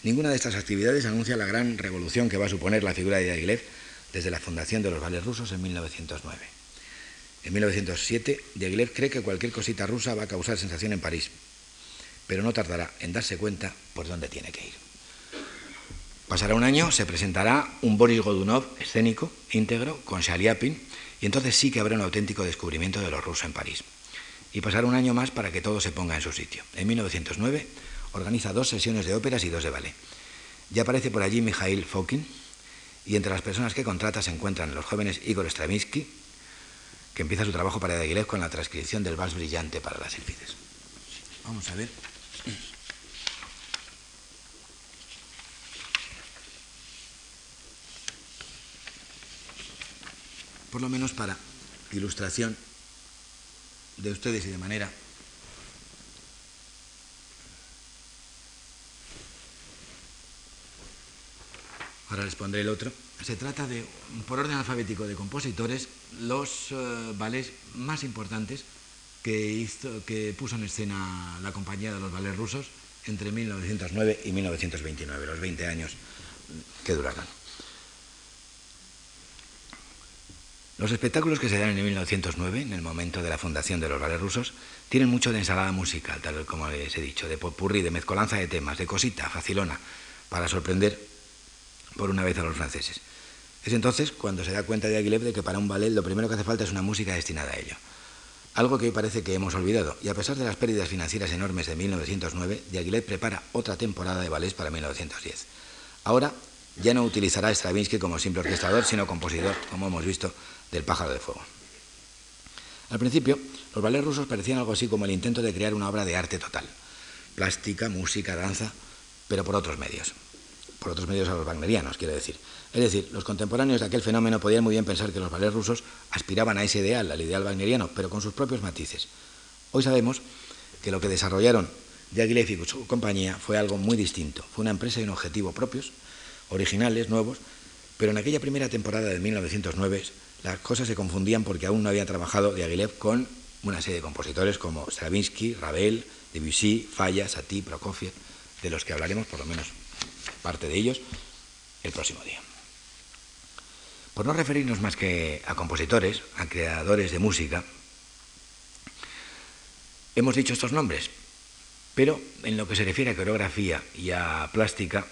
Ninguna de estas actividades anuncia la gran revolución que va a suponer la figura de Diaghilev desde la fundación de los ballets rusos en 1909. En 1907, Diaghilev cree que cualquier cosita rusa va a causar sensación en París, pero no tardará en darse cuenta por dónde tiene que ir. Pasará un año, se presentará un Boris Godunov escénico, íntegro, con Shaliapin, y entonces sí que habrá un auténtico descubrimiento de los rusos en París. Y pasará un año más para que todo se ponga en su sitio. En 1909 organiza dos sesiones de óperas y dos de ballet. Ya aparece por allí Mikhail Fokin, y entre las personas que contrata se encuentran los jóvenes Igor Stravinsky, que empieza su trabajo para Diaghilev con la transcripción del vals brillante para las sílfides. Vamos a ver. Por lo menos para ilustración de ustedes y de manera ahora les pondré el otro. Se trata de, por orden alfabético de compositores, los uh, ballets más importantes que, hizo, que puso en escena la compañía de los ballets rusos entre 1909 y 1929, los 20 años que duraron. Los espectáculos que se dan en 1909, en el momento de la fundación de los ballets rusos, tienen mucho de ensalada musical, tal como les he dicho, de popurrí, de mezcolanza de temas, de cosita, facilona, para sorprender por una vez a los franceses. Es entonces cuando se da cuenta de Aguileb de que para un ballet lo primero que hace falta es una música destinada a ello. Algo que hoy parece que hemos olvidado, y a pesar de las pérdidas financieras enormes de 1909, Diaghilev prepara otra temporada de ballets para 1910. Ahora ya no utilizará Stravinsky como simple orquestador, sino compositor, como hemos visto, del pájaro de fuego. Al principio, los ballets rusos parecían algo así como el intento de crear una obra de arte total. Plástica, música, danza, pero por otros medios por otros medios a los wagnerianos, quiere decir. Es decir, los contemporáneos de aquel fenómeno podían muy bien pensar que los ballets rusos aspiraban a ese ideal, al ideal wagneriano, pero con sus propios matices. Hoy sabemos que lo que desarrollaron Diaghilev y su compañía fue algo muy distinto. Fue una empresa y un objetivo propios, originales, nuevos, pero en aquella primera temporada de 1909 las cosas se confundían porque aún no había trabajado Diaghilev con una serie de compositores como Stravinsky, Ravel, Debussy, Falla, Satie, Prokofiev, de los que hablaremos por lo menos parte de ellos, el próximo día. Por no referirnos más que a compositores, a creadores de música, hemos dicho estos nombres, pero en lo que se refiere a coreografía y a plástica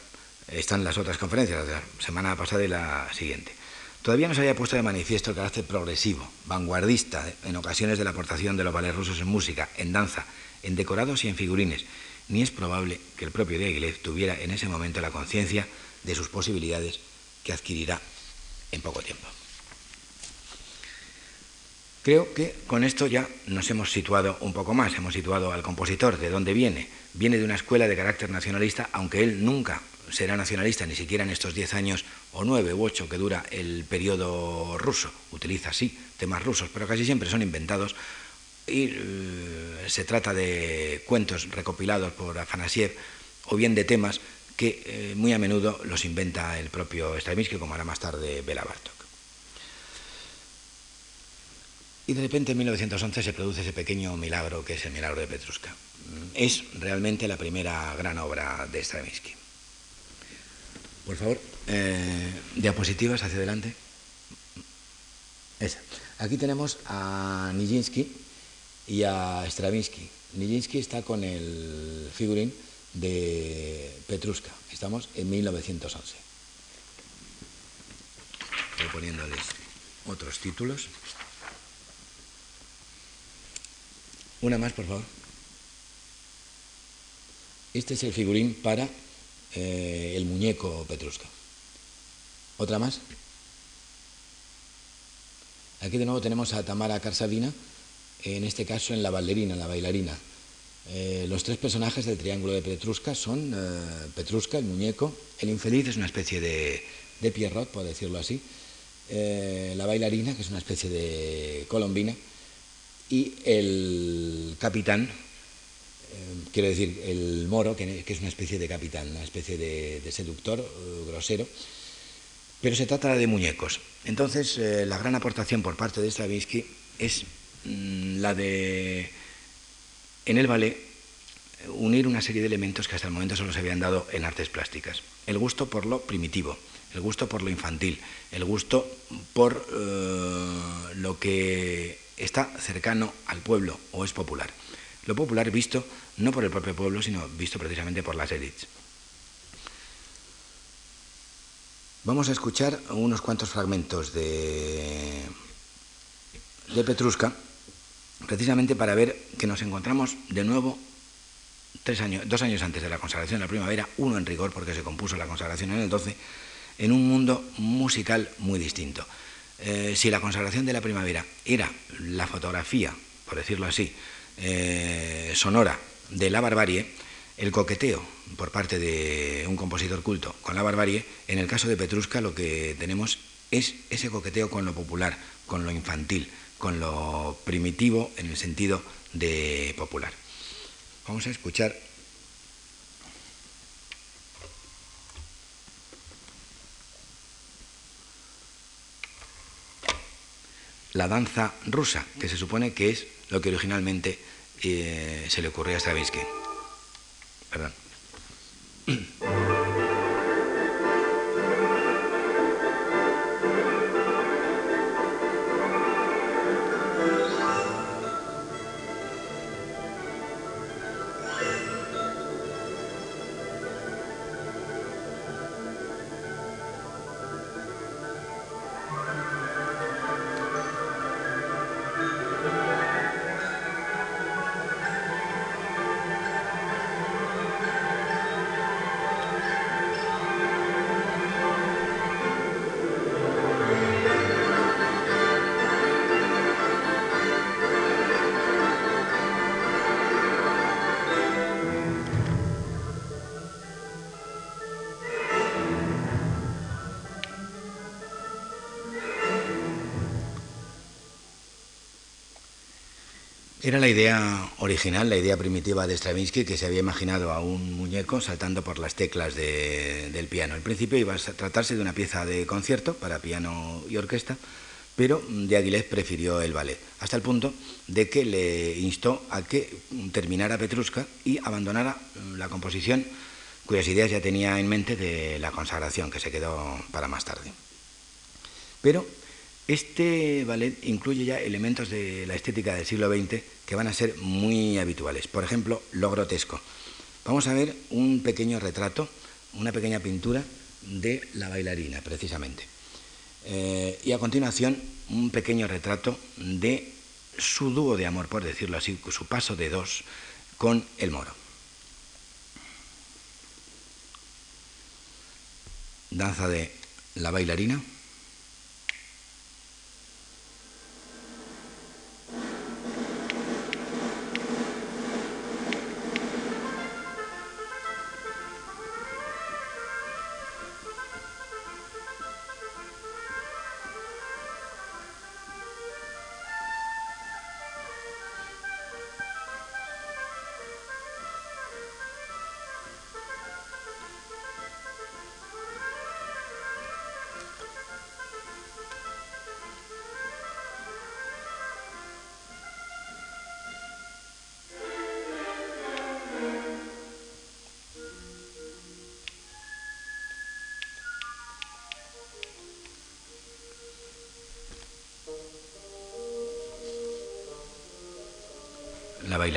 están las otras conferencias, de la semana pasada y la siguiente. Todavía no se había puesto de manifiesto el carácter progresivo, vanguardista, en ocasiones de la aportación de los ballets rusos en música, en danza, en decorados y en figurines, ni es probable que el propio Diaghilev tuviera en ese momento la conciencia de sus posibilidades que adquirirá en poco tiempo. Creo que con esto ya nos hemos situado un poco más, hemos situado al compositor, de dónde viene. Viene de una escuela de carácter nacionalista, aunque él nunca será nacionalista, ni siquiera en estos diez años o nueve u ocho que dura el periodo ruso. Utiliza, sí, temas rusos, pero casi siempre son inventados y eh, se trata de cuentos recopilados por Afanasiev o bien de temas que eh, muy a menudo los inventa el propio Stravinsky, como hará más tarde Bela Bartok. Y de repente en 1911 se produce ese pequeño milagro que es el milagro de Petrushka. Es realmente la primera gran obra de Stravinsky. Por favor, eh, diapositivas hacia adelante. Esa. Aquí tenemos a Nijinsky y a Stravinsky. Nijinsky está con el figurín de Petrushka. Estamos en 1911. Estoy poniéndoles otros títulos. Una más, por favor. Este es el figurín para eh, el muñeco Petrushka. ¿Otra más? Aquí de nuevo tenemos a Tamara Karsavina, en este caso en la bailarina, la bailarina. Eh, los tres personajes del triángulo de Petrushka son eh, Petrushka, el muñeco, el infeliz es una especie de, de Pierrot, por decirlo así, la bailarina, que es una especie de colombina, y el capitán, eh, quiero decir, el moro, que, es una especie de capitán, una especie de, seductor eh, grosero, pero se trata de muñecos. Entonces, eh, la gran aportación por parte de Stravinsky es mm, la de, en el ballet, unir una serie de elementos que hasta el momento solo se habían dado en artes plásticas. El gusto por lo primitivo, el gusto por lo infantil, el gusto por lo que está cercano al pueblo o es popular. Lo popular visto no por el propio pueblo, sino visto precisamente por las élites. Vamos a escuchar unos cuantos fragmentos de, de Petrushka, precisamente para ver que nos encontramos de nuevo tres años, dos años antes de la consagración de la primavera, uno en rigor porque se compuso la consagración en el 12, en un mundo musical muy distinto. Eh, si la consagración de la primavera era la fotografía, por decirlo así, eh, sonora de la barbarie, el coqueteo por parte de un compositor culto con la barbarie, en el caso de Petrushka lo que tenemos es ese coqueteo con lo popular, con lo infantil, con lo primitivo en el sentido de popular. Vamos a escuchar la danza rusa, que se supone que es lo que originalmente eh, se le ocurrió a Stravinsky. Perdón. Era la idea original, la idea primitiva de Stravinsky, que se había imaginado a un muñeco saltando por las teclas del piano. Al principio iba a tratarse de una pieza de concierto para piano y orquesta, pero de Aguilez prefirió el ballet, hasta el punto de que le instó a que terminara Petrushka y abandonara la composición cuyas ideas ya tenía en mente de la consagración, que se quedó para más tarde. Pero este ballet incluye ya elementos de la estética del siglo XX que van a ser muy habituales. Por ejemplo, lo grotesco. Vamos a ver un pequeño retrato, una pequeña pintura de la bailarina, precisamente. Eh, y a continuación, un pequeño retrato de su dúo de amor, por decirlo así, su paso de dos con el moro. Danza de la bailarina.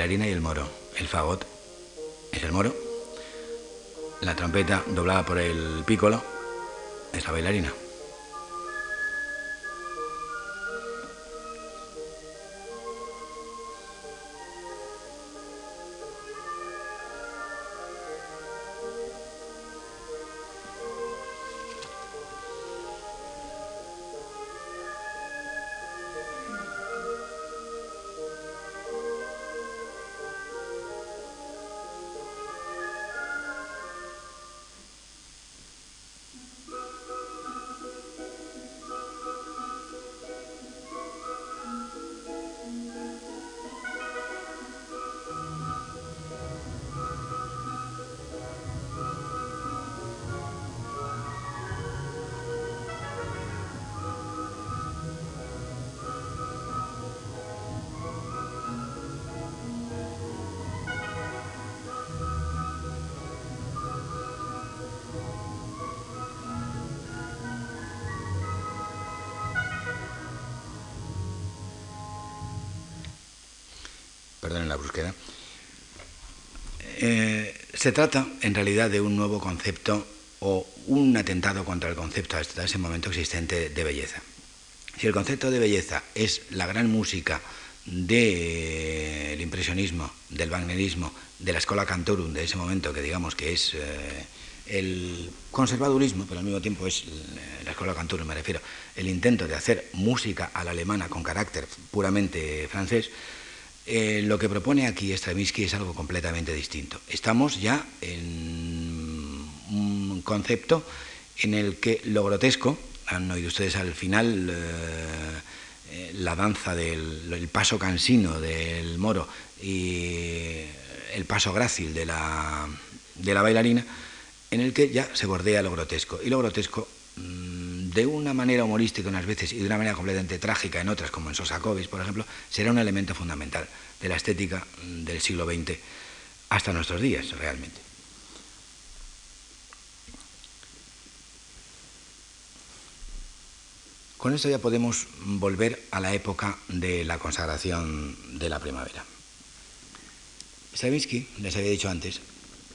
Bailarina y el moro. El fagot es el moro. La trompeta doblada por el pícolo es la bailarina. Perdonen la búsqueda. Eh, se trata en realidad de un nuevo concepto o un atentado contra el concepto hasta ese momento existente de belleza. Si el concepto de belleza es la gran música del impresionismo, del wagnerismo, de la escuela cantorum de ese momento, que digamos que es eh, el conservadurismo, pero al mismo tiempo es la escuela cantorum, me refiero, el intento de hacer música a la alemana con carácter puramente francés, eh, lo que propone aquí Stravinsky es algo completamente distinto. Estamos ya en un concepto en el que lo grotesco, han oído ustedes al final eh, eh, la danza del paso cansino del moro y el paso grácil de la, de la bailarina, en el que ya se bordea lo grotesco. Y lo grotesco de una manera humorística unas veces y de una manera completamente trágica en otras, como en Sosakovis, por ejemplo, será un elemento fundamental de la estética del siglo XX hasta nuestros días, realmente. Con esto ya podemos volver a la época de la consagración de la primavera. Stravinsky, les había dicho antes,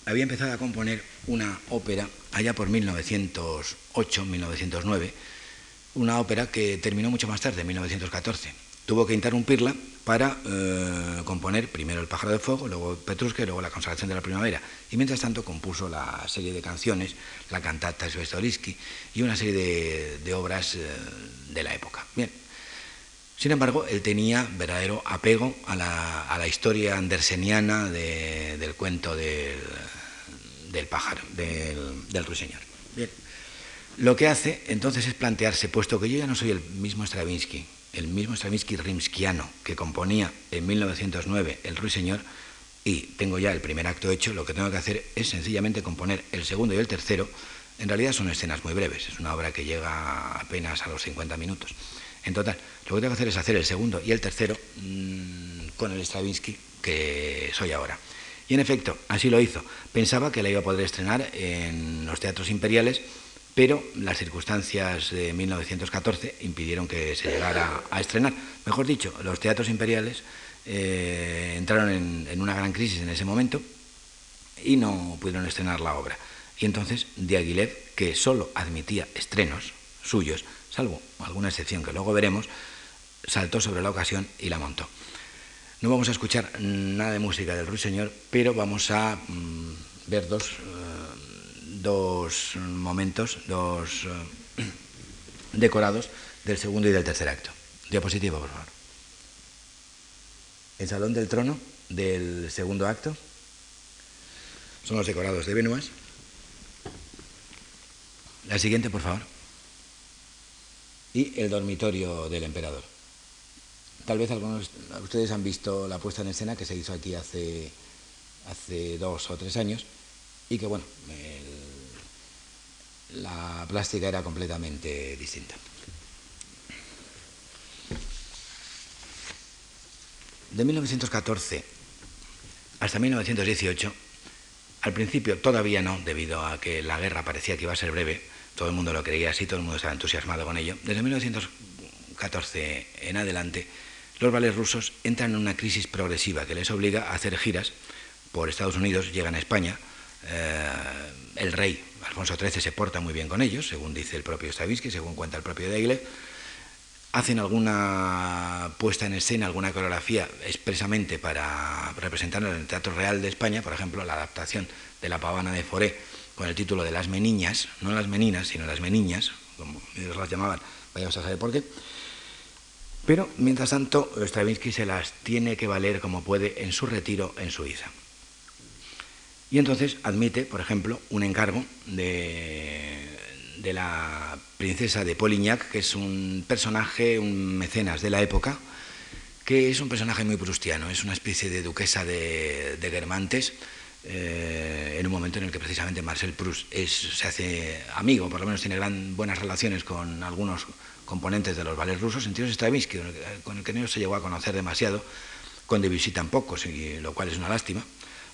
había empezado a componer una ópera allá por 1908-1909, una ópera que terminó mucho más tarde, en 1914. Tuvo que interrumpirla para eh, componer primero El pájaro de fuego, luego Petrushka y luego La consagración de la primavera. Y mientras tanto compuso la serie de canciones, la cantata Svestoriski y una serie de, obras eh, de la época. Bien. Sin embargo, él tenía verdadero apego a la, historia anderseniana del cuento del, del pájaro, del, ruiseñor. Bien. Lo que hace entonces es plantearse, puesto que yo ya no soy el mismo Stravinsky, el mismo Stravinsky rimskiano que componía en 1909 El ruiseñor, y tengo ya el primer acto hecho, lo que tengo que hacer es sencillamente componer el segundo y el tercero. En realidad son escenas muy breves, es una obra que llega apenas a los 50 minutos. En total, lo que tengo que hacer es hacer el segundo y el tercero mm, con el Stravinsky que soy ahora. Y en efecto, así lo hizo. Pensaba que la iba a poder estrenar en los teatros imperiales, pero las circunstancias de 1914 impidieron que se llegara a estrenar. Mejor dicho, los teatros imperiales eh, entraron en, una gran crisis en ese momento y no pudieron estrenar la obra. Y entonces Diaghilev, que solo admitía estrenos suyos, salvo alguna excepción que luego veremos, saltó sobre la ocasión y la montó. No vamos a escuchar nada de música del Ruiseñor, pero vamos a mm, ver dos, eh, dos momentos, dos eh, decorados del segundo y del tercer acto. Diapositiva, por favor. El Salón del Trono del segundo acto son los decorados de Benuas. La siguiente, por favor. Y el dormitorio del emperador. Tal vez algunos de ustedes han visto la puesta en escena que se hizo aquí hace, hace dos o tres años y que, bueno, la plástica era completamente distinta. De 1914 hasta 1918, al principio todavía no, debido a que la guerra parecía que iba a ser breve, todo el mundo lo creía así, todo el mundo estaba entusiasmado con ello. Desde 1914 en adelante, los vales rusos entran en una crisis progresiva que les obliga a hacer giras por Estados Unidos, llegan a España. Eh, el rey Alfonso XIII se porta muy bien con ellos, según dice el propio Stravinsky, según cuenta el propio Daigle. Hacen alguna puesta en escena, alguna coreografía expresamente para representar en el Teatro Real de España, por ejemplo, la adaptación de la pavana de Foré con el título de Las Meniñas, no las meninas, sino las meniñas, como ellos las llamaban, vayamos a saber por qué. Pero, mientras tanto, Stravinsky se las tiene que valer como puede en su retiro en Suiza. Y entonces admite, por ejemplo, un encargo de, la princesa de Polignac, que es un personaje, un mecenas de la época, que es un personaje muy prustiano, es una especie de duquesa de, de Guermantes, eh, en un momento en el que precisamente Marcel Proust se hace amigo, por lo menos tiene gran, buenas relaciones con algunos componentes de los ballets rusos, entre ellos Stravinsky, con el que no se llegó a conocer demasiado, con Debussy tampoco, lo cual es una lástima,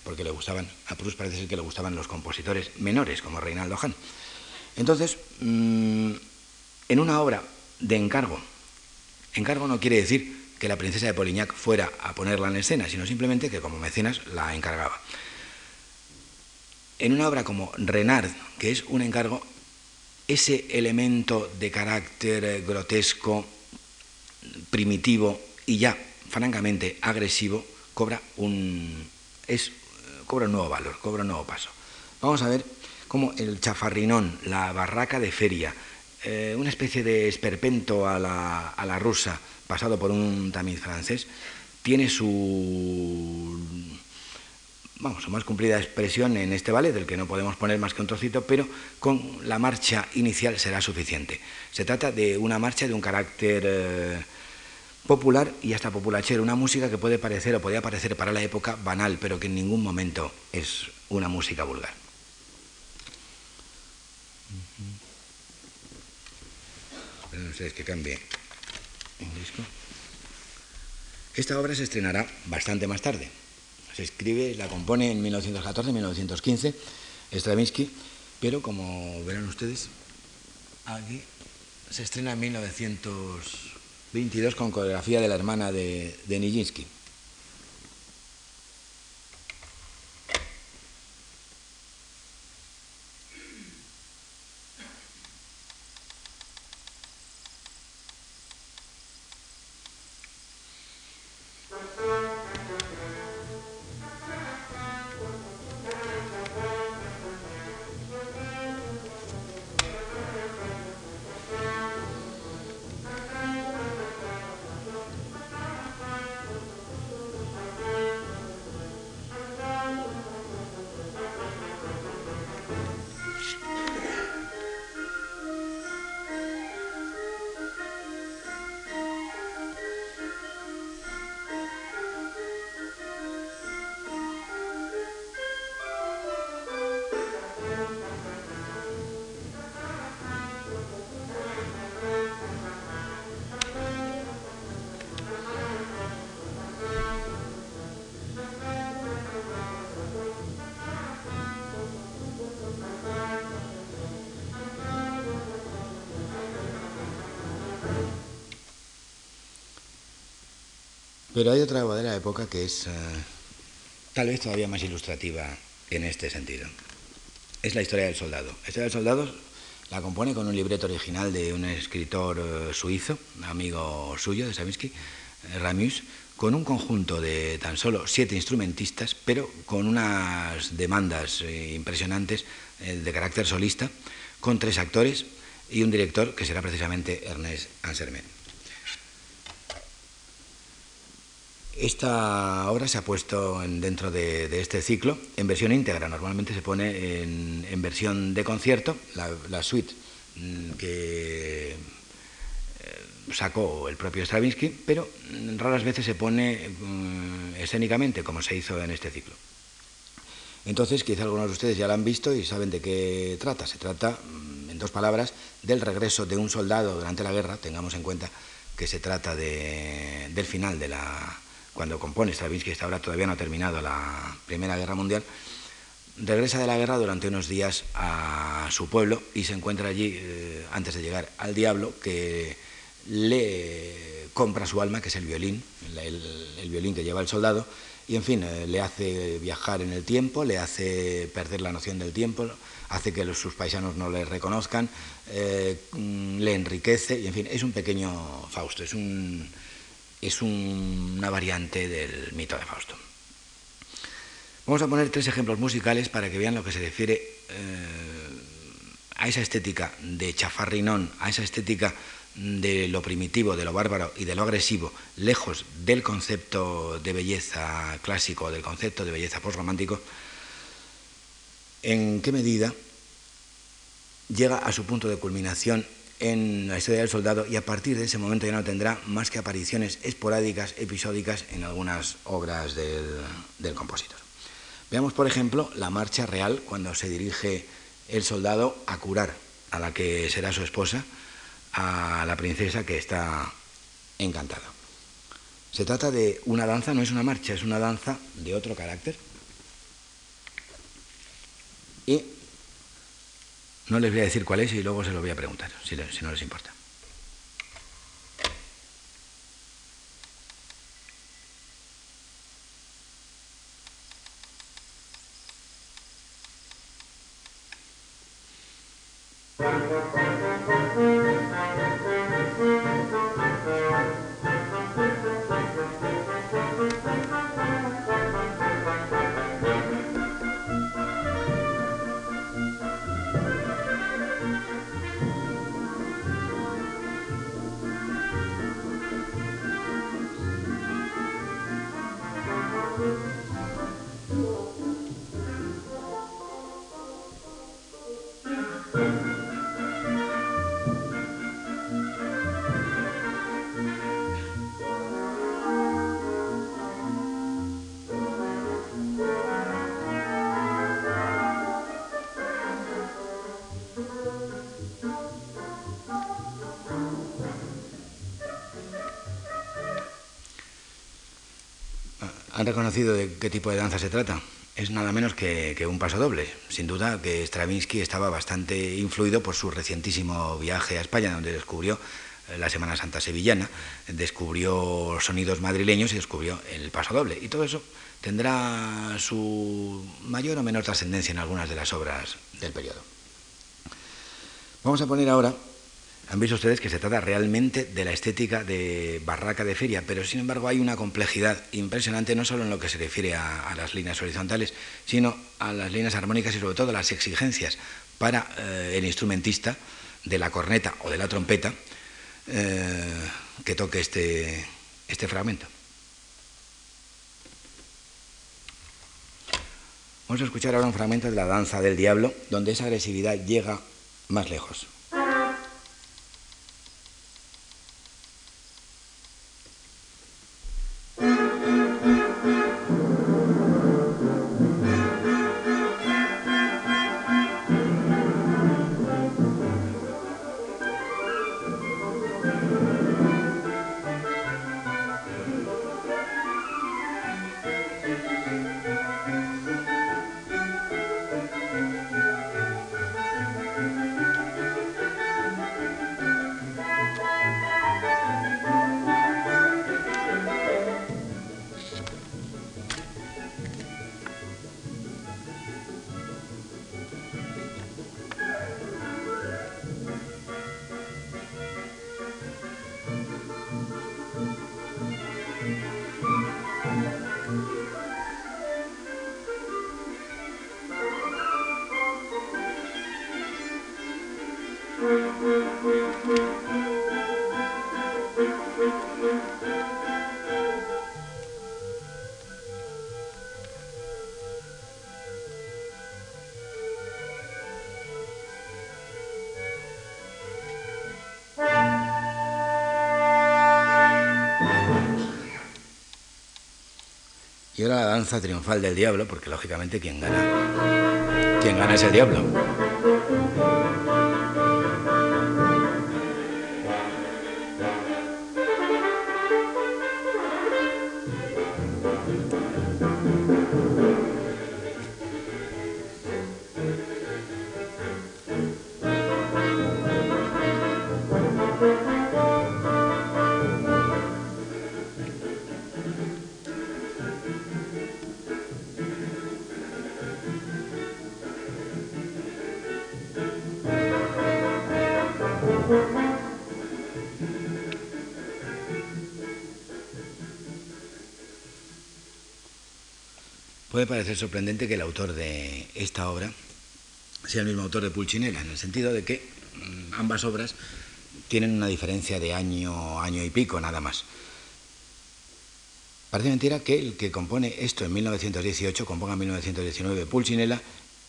porque le gustaban, a Proust parece ser que le gustaban los compositores menores, como Reinaldo Hahn. Entonces, mm, en una obra de encargo, encargo no quiere decir que la princesa de Polignac fuera a ponerla en escena, sino simplemente que como mecenas la encargaba. En una obra como Renard, que es un encargo, ese elemento de carácter eh, grotesco, primitivo y ya francamente agresivo cobra un, es, cobra un nuevo valor, cobra un nuevo paso. Vamos a ver cómo el chafarrinón, la barraca de feria, eh, una especie de esperpento a la, a la rusa, pasado por un tamiz francés, tiene su vamos, su más cumplida expresión en este ballet, del que no podemos poner más que un trocito, pero con la marcha inicial será suficiente. Se trata de una marcha de un carácter eh, popular y hasta populachero, una música que puede parecer o podía parecer para la época banal, pero que en ningún momento es una música vulgar. Esperen ustedes que cambie disco. Esta obra se estrenará bastante más tarde, se escribe, la compone en 1914-1915 Stravinsky, pero como verán ustedes, aquí se estrena en 1922 con coreografía de la hermana de, de Nijinsky. Pero hay otra obra de época que es eh, tal vez todavía más ilustrativa en este sentido. Es la historia del soldado. La historia del soldado La compone con un libreto original de un escritor eh, suizo, amigo suyo de Stravinsky, eh, Ramus, con un conjunto de tan solo siete instrumentistas, pero con unas demandas eh, impresionantes de carácter solista, con tres actores y un director que será precisamente Ernest Ansermet. Esta obra se ha puesto dentro de, este ciclo en versión íntegra. Normalmente se pone en, versión de concierto, la, suite mm, que eh, sacó el propio Stravinsky, pero raras veces se pone mm, escénicamente, como se hizo en este ciclo. Entonces, quizá algunos de ustedes ya la han visto y saben de qué trata. Se trata, mm, en dos palabras, del regreso de un soldado durante la guerra. Tengamos en cuenta que se trata del final de la, cuando compone Stravinsky, esta obra todavía no ha terminado la Primera Guerra Mundial, regresa de la guerra durante unos días a su pueblo y se encuentra allí, eh, antes de llegar al diablo, que le compra su alma, que es el violín, el, violín que lleva el soldado, y en fin, eh, le hace viajar en el tiempo, le hace perder la noción del tiempo, hace que sus paisanos no le reconozcan, eh, le enriquece, y en fin, es un pequeño Fausto, es un es una variante del mito de Fausto. Vamos a poner tres ejemplos musicales para que vean lo que se refiere eh, a esa estética de chafarrinón, a esa estética de lo primitivo, de lo bárbaro y de lo agresivo, lejos del concepto de belleza clásico, del concepto de belleza postromántico, en qué medida llega a su punto de culminación en la historia del soldado y a partir de ese momento ya no tendrá más que apariciones esporádicas, episódicas en algunas obras del, compositor. Veamos, por ejemplo, la marcha real cuando se dirige el soldado a curar a la que será su esposa, a la princesa que está encantada. Se trata de una danza, no es una marcha, es una danza de otro carácter. Y no les voy a decir cuál es y luego se lo voy a preguntar, si, si no les importa. ¿Han reconocido de qué tipo de danza se trata? Es nada menos que, un paso doble. Sin duda que Stravinsky estaba bastante influido por su recientísimo viaje a España, donde descubrió eh, la Semana Santa Sevillana, descubrió sonidos madrileños y descubrió el paso doble. Y todo eso tendrá su mayor o menor trascendencia en algunas de las obras del periodo. Vamos a poner ahora han visto ustedes que se trata realmente de la estética de barraca de feria, pero sin embargo hay una complejidad impresionante no solo en lo que se refiere a, las líneas horizontales, sino a las líneas armónicas y sobre todo a las exigencias para eh, el instrumentista de la corneta o de la trompeta eh, que toque este, este fragmento. Vamos a escuchar ahora un fragmento de la danza del diablo, donde esa agresividad llega más lejos. Danza triunfal del diablo, porque lógicamente quien gana, quien gana es el diablo. Puede parecer sorprendente que el autor de esta obra sea el mismo autor de Pulcinella, en el sentido de que mm, ambas obras tienen una diferencia de año, año y pico, nada más. Parece mentira que el que compone esto en 1918 componga en 1919 Pulcinella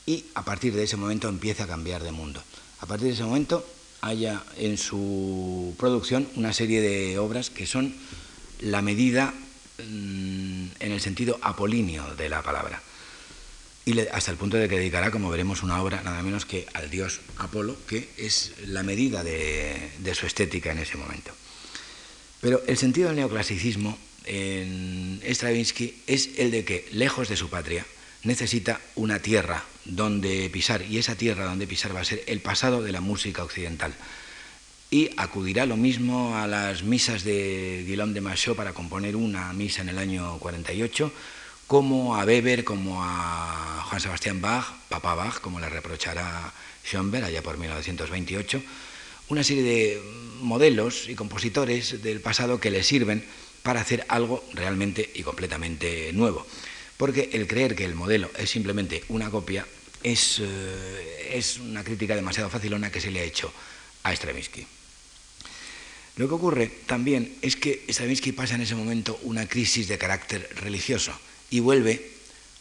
y a partir de ese momento empieza a cambiar de mundo. A partir de ese momento haya en su producción una serie de obras que son la medida en el sentido apolíneo de la palabra. Y hasta el punto de que dedicará, como veremos, una obra nada menos que al dios Apolo, que es la medida de, de su estética en ese momento. Pero el sentido del neoclasicismo en Stravinsky es el de que, lejos de su patria, necesita una tierra donde pisar, y esa tierra donde pisar va a ser el pasado de la música occidental. Y acudirá lo mismo a las misas de Guillaume de Machaut para componer una misa en el año 48, como a Weber, como a Juan Sebastián Bach, Papa Bach, como le reprochará Schoenberg allá por 1928, una serie de modelos y compositores del pasado que le sirven para hacer algo realmente y completamente nuevo. Porque el creer que el modelo es simplemente una copia es, eh, es una crítica demasiado facilona que se le ha hecho a Stravinsky. Lo que ocurre también es que Stravinsky pasa en ese momento una crisis de carácter religioso y vuelve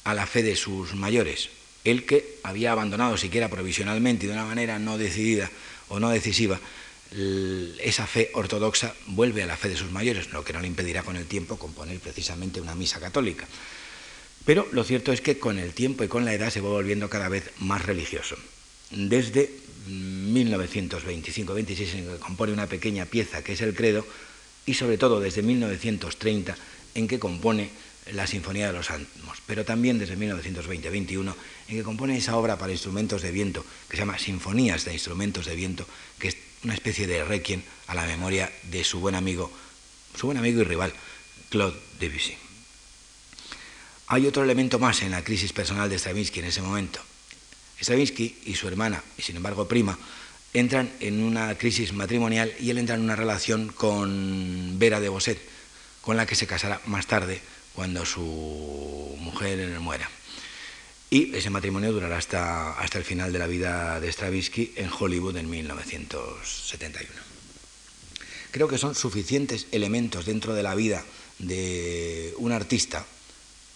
a la fe de sus mayores. El que había abandonado siquiera provisionalmente y de una manera no decidida o no decisiva esa fe ortodoxa vuelve a la fe de sus mayores, lo que no le impedirá con el tiempo componer precisamente una misa católica. Pero lo cierto es que con el tiempo y con la edad se va volviendo cada vez más religioso. Desde 1925-26 en que compone una pequeña pieza que es el credo y sobre todo desde 1930 en que compone la Sinfonía de los Álamos, pero también desde 1920-21 en que compone esa obra para instrumentos de viento que se llama Sinfonías de Instrumentos de Viento, que es una especie de requiem a la memoria de su buen amigo, su buen amigo y rival, Claude Debussy. Hay otro elemento más en la crisis personal de Stravinsky en ese momento. Stravinsky y su hermana, y sin embargo prima, entran en una crisis matrimonial y él entra en una relación con Vera de Bosset, con la que se casará más tarde cuando su mujer muera. Y ese matrimonio durará hasta, hasta el final de la vida de Stravinsky en Hollywood en 1971. Creo que son suficientes elementos dentro de la vida de un artista,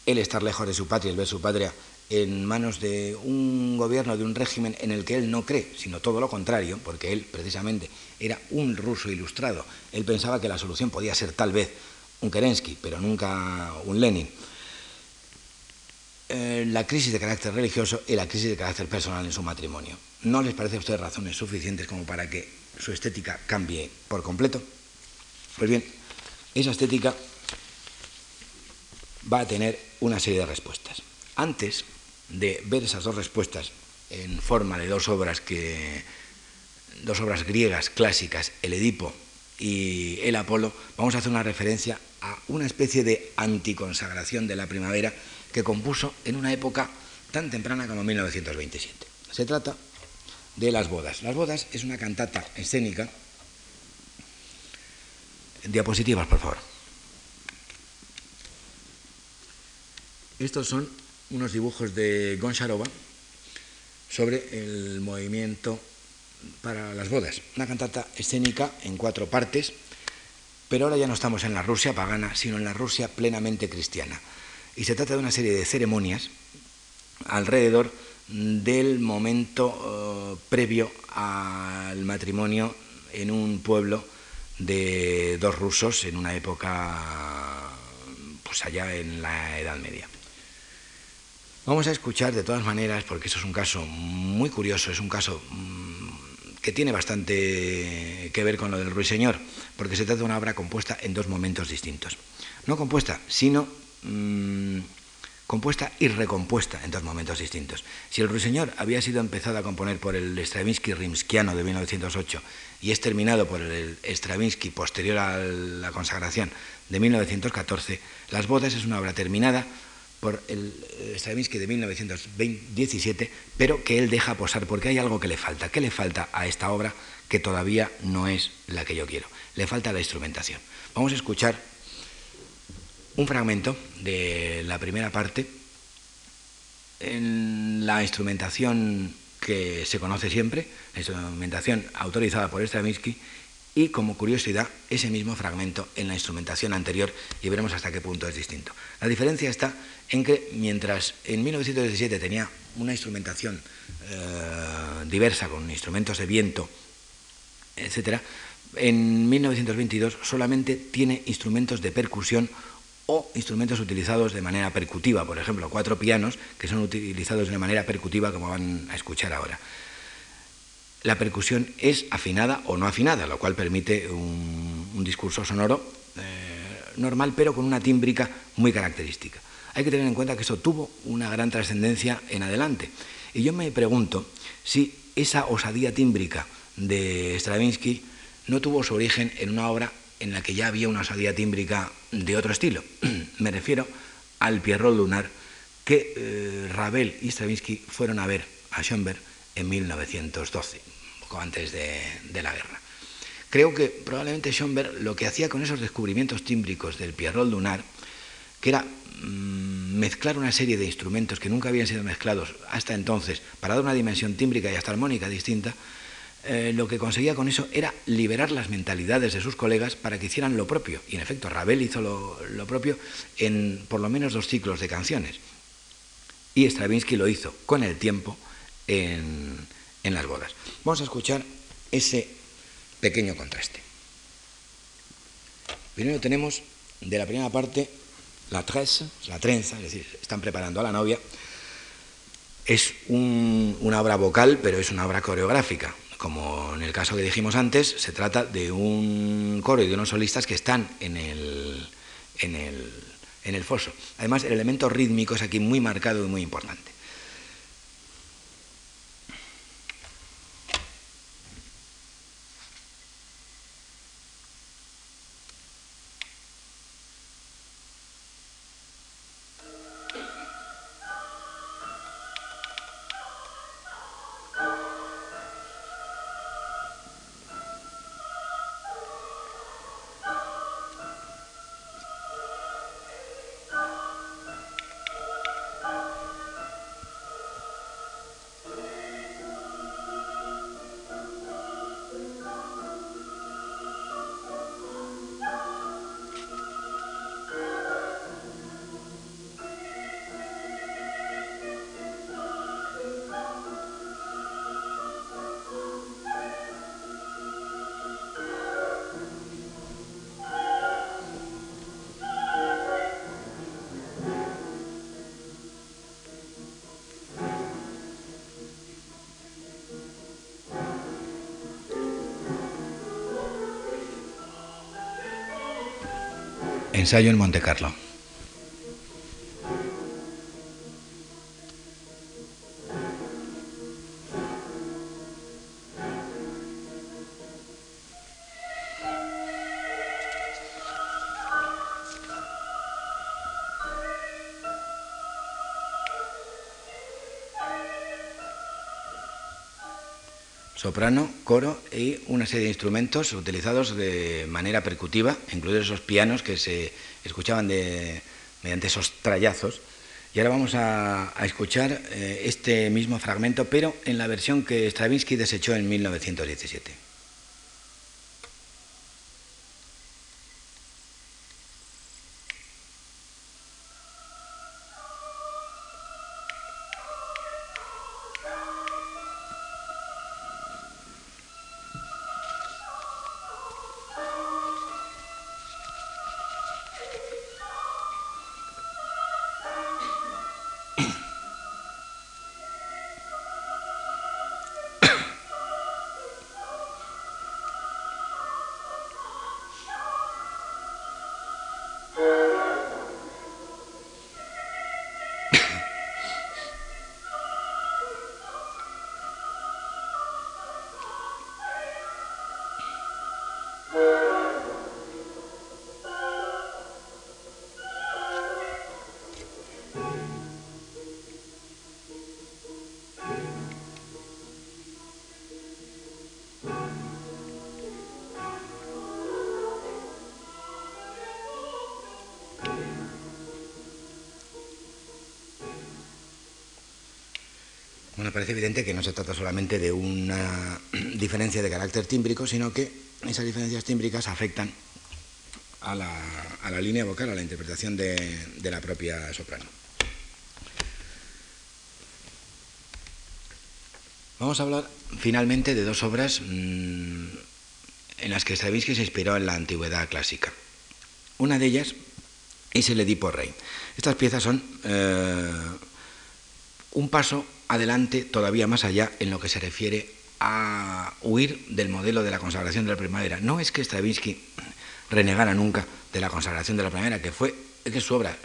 el estar lejos de su patria, el ver su patria en manos de un gobierno, de un régimen en el que él no cree, sino todo lo contrario, porque él precisamente era un ruso ilustrado. Él pensaba que la solución podía ser tal vez un Kerensky, pero nunca un Lenin. Eh, la crisis de carácter religioso y la crisis de carácter personal en su matrimonio. ¿No les parece a ustedes razones suficientes como para que su estética cambie por completo? Pues bien, esa estética va a tener una serie de respuestas. Antes de ver esas dos respuestas en forma de dos obras que dos obras griegas clásicas, el Edipo y el Apolo, vamos a hacer una referencia a una especie de anticonsagración de la primavera que compuso en una época tan temprana como 1927. Se trata de Las bodas. Las bodas es una cantata escénica. Diapositivas, por favor. Estos son unos dibujos de Goncharova sobre el movimiento para las bodas, una cantata escénica en cuatro partes, pero ahora ya no estamos en la Rusia pagana, sino en la Rusia plenamente cristiana. Y se trata de una serie de ceremonias alrededor del momento eh, previo al matrimonio en un pueblo de dos rusos en una época, pues allá en la Edad Media. Vamos a escuchar de todas maneras, porque eso es un caso muy curioso, es un caso mm, que tiene bastante que ver con lo del ruiseñor, porque se trata de una obra compuesta en dos momentos distintos. No compuesta, sino mm, compuesta y recompuesta en dos momentos distintos. Si el Ruiseñor había sido empezado a componer por el Stravinsky rimskiano de 1908 y es terminado por el Stravinsky posterior a la consagración de 1914, Las bodas es una obra terminada por el Stravinsky de 1917, pero que él deja posar porque hay algo que le falta. ¿Qué le falta a esta obra que todavía no es la que yo quiero? Le falta la instrumentación. Vamos a escuchar un fragmento de la primera parte en la instrumentación que se conoce siempre, la instrumentación autorizada por Stravinsky, y como curiosidad, ese mismo fragmento en la instrumentación anterior y veremos hasta qué punto es distinto. La diferencia está en que mientras en 1917 tenía una instrumentación eh, diversa con instrumentos de viento, etc., en 1922 solamente tiene instrumentos de percusión o instrumentos utilizados de manera percutiva, por ejemplo, cuatro pianos que son utilizados de manera percutiva como van a escuchar ahora. La percusión es afinada o no afinada, lo cual permite un, discurso sonoro eh, normal, pero con una tímbrica muy característica. Hay que tener en cuenta que eso tuvo una gran trascendencia en adelante. Y yo me pregunto si esa osadía tímbrica de Stravinsky no tuvo su origen en una obra en la que ya había una osadía tímbrica de otro estilo. Me refiero al Pierrot Lunar que eh, Ravel y Stravinsky fueron a ver a Schoenberg en 1912, poco antes de, la guerra. Creo que probablemente Schoenberg lo que hacía con esos descubrimientos tímbricos del Pierrot Lunar, que era mm, mezclar una serie de instrumentos que nunca habían sido mezclados hasta entonces para dar una dimensión tímbrica y hasta armónica distinta, eh, lo que conseguía con eso era liberar las mentalidades de sus colegas para que hicieran lo propio. Y en efecto, Ravel hizo lo, propio en por lo menos dos ciclos de canciones. Y Stravinsky lo hizo con el tiempo en, las bodas. Vamos a escuchar ese pequeño contraste. Primero tenemos de la primera parte la tresse, la trenza, es decir, están preparando a la novia. Es una obra vocal, pero es una obra coreográfica. Como en el caso que dijimos antes, se trata de un coro y de unos solistas que están en el, en el, en el foso. Además, el elemento rítmico es aquí muy marcado y muy importante. Ensayo en Monte soprano, coro y una serie de instrumentos utilizados de manera percutiva, incluidos esos pianos que se escuchaban mediante esos trayazos Y ahora vamos a, escuchar eh, este mismo fragmento, pero en la versión que Stravinsky desechó en 1917. Que no se trata solamente de una diferencia de carácter tímbrico, sino que esas diferencias tímbricas afectan a la, línea vocal, a la interpretación de, la propia soprano. Vamos a hablar finalmente de dos obras mm, en las que Stravinsky se inspiró en la antigüedad clásica. Una de ellas es el Edipo Rey. Estas piezas son eh, un paso adelante, todavía más allá, en lo que se refiere a huir del modelo de la consagración de la primavera. No es que Stravinsky renegara nunca de la consagración de la primavera, que fue de su obra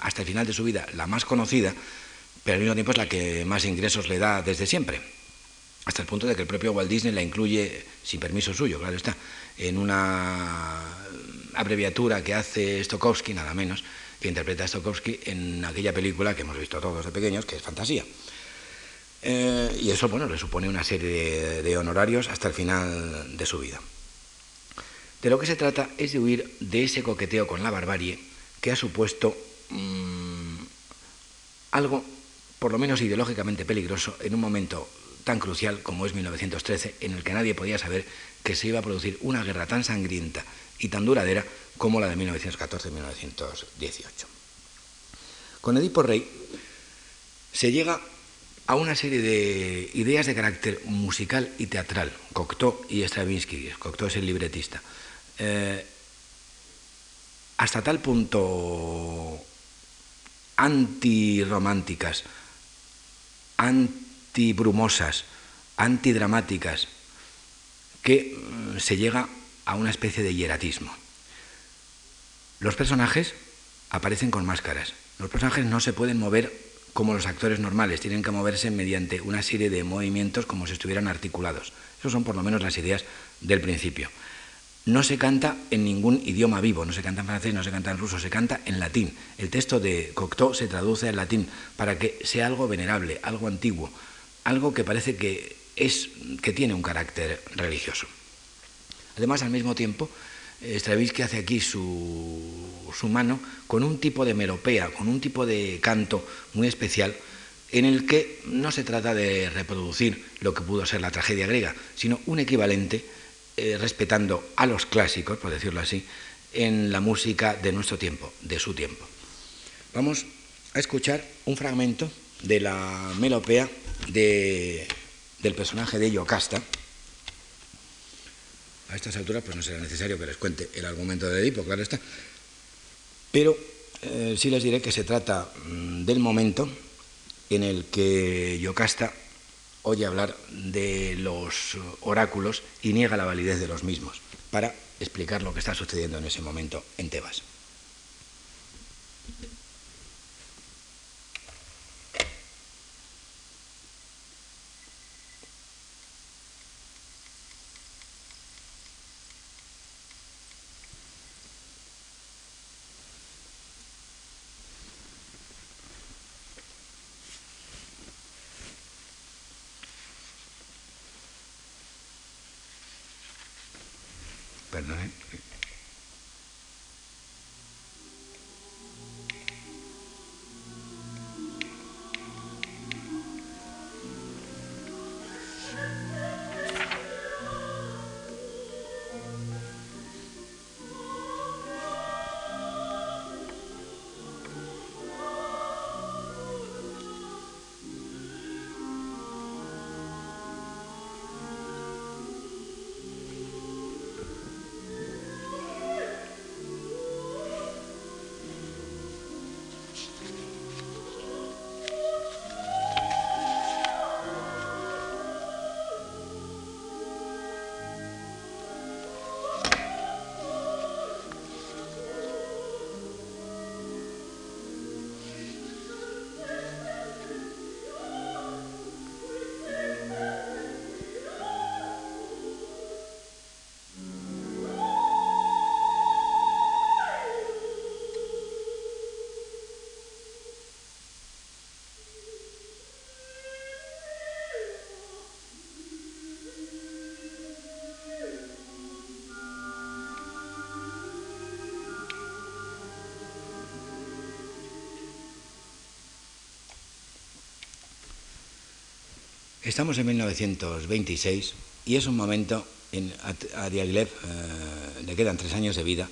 hasta el final de su vida la más conocida, pero al mismo tiempo es la que más ingresos le da desde siempre. Hasta el punto de que el propio Walt Disney la incluye, sin permiso suyo, claro está, en una abreviatura que hace Stokowski, nada menos, que interpreta a Stokowski en aquella película que hemos visto todos de pequeños, que es Fantasía. Eh, y eso, bueno, le supone una serie de, honorarios hasta el final de su vida. De lo que se trata es de huir de ese coqueteo con la barbarie que ha supuesto mm, algo, por lo menos ideológicamente peligroso, en un momento tan crucial como es 1913, en el que nadie podía saber que se iba a producir una guerra tan sangrienta y tan duradera como la de 1914-1918. Con Edipo Rey se llega a una serie de ideas de carácter musical y teatral, Cocteau y Stravinsky, Cocteau es el libretista, eh, hasta tal punto antirrománticas, antibrumosas, antidramáticas, que mm, se llega a una especie de hieratismo. Los personajes aparecen con máscaras. Los personajes no se pueden mover como los actores normales, tienen que moverse mediante una serie de movimientos como si estuvieran articulados. Esas son por lo menos las ideas del principio. No se canta en ningún idioma vivo, no se canta en francés, no se canta en ruso, se canta en latín. El texto de Cocteau se traduce al latín para que sea algo venerable, algo antiguo, algo que parece que, es, que tiene un carácter religioso. Además, al mismo tiempo, Stravinsky hace aquí su, su, mano con un tipo de melopea, con un tipo de canto muy especial, en el que no se trata de reproducir lo que pudo ser la tragedia griega, sino un equivalente, eh, respetando a los clásicos, por decirlo así, en la música de nuestro tiempo, de su tiempo. Vamos a escuchar un fragmento de la melopea del personaje de Yocasta, a estas alturas pues no será necesario que les cuente el argumento de Edipo, claro está. Pero eh, sí les diré que se trata mm, del momento en el que Yocasta oye hablar de los oráculos y niega la validez de los mismos, para explicar lo que está sucediendo en ese momento en Tebas. Estamos en 1926 y es un momento, en, a, Diaghilev eh, le quedan tres años de vida,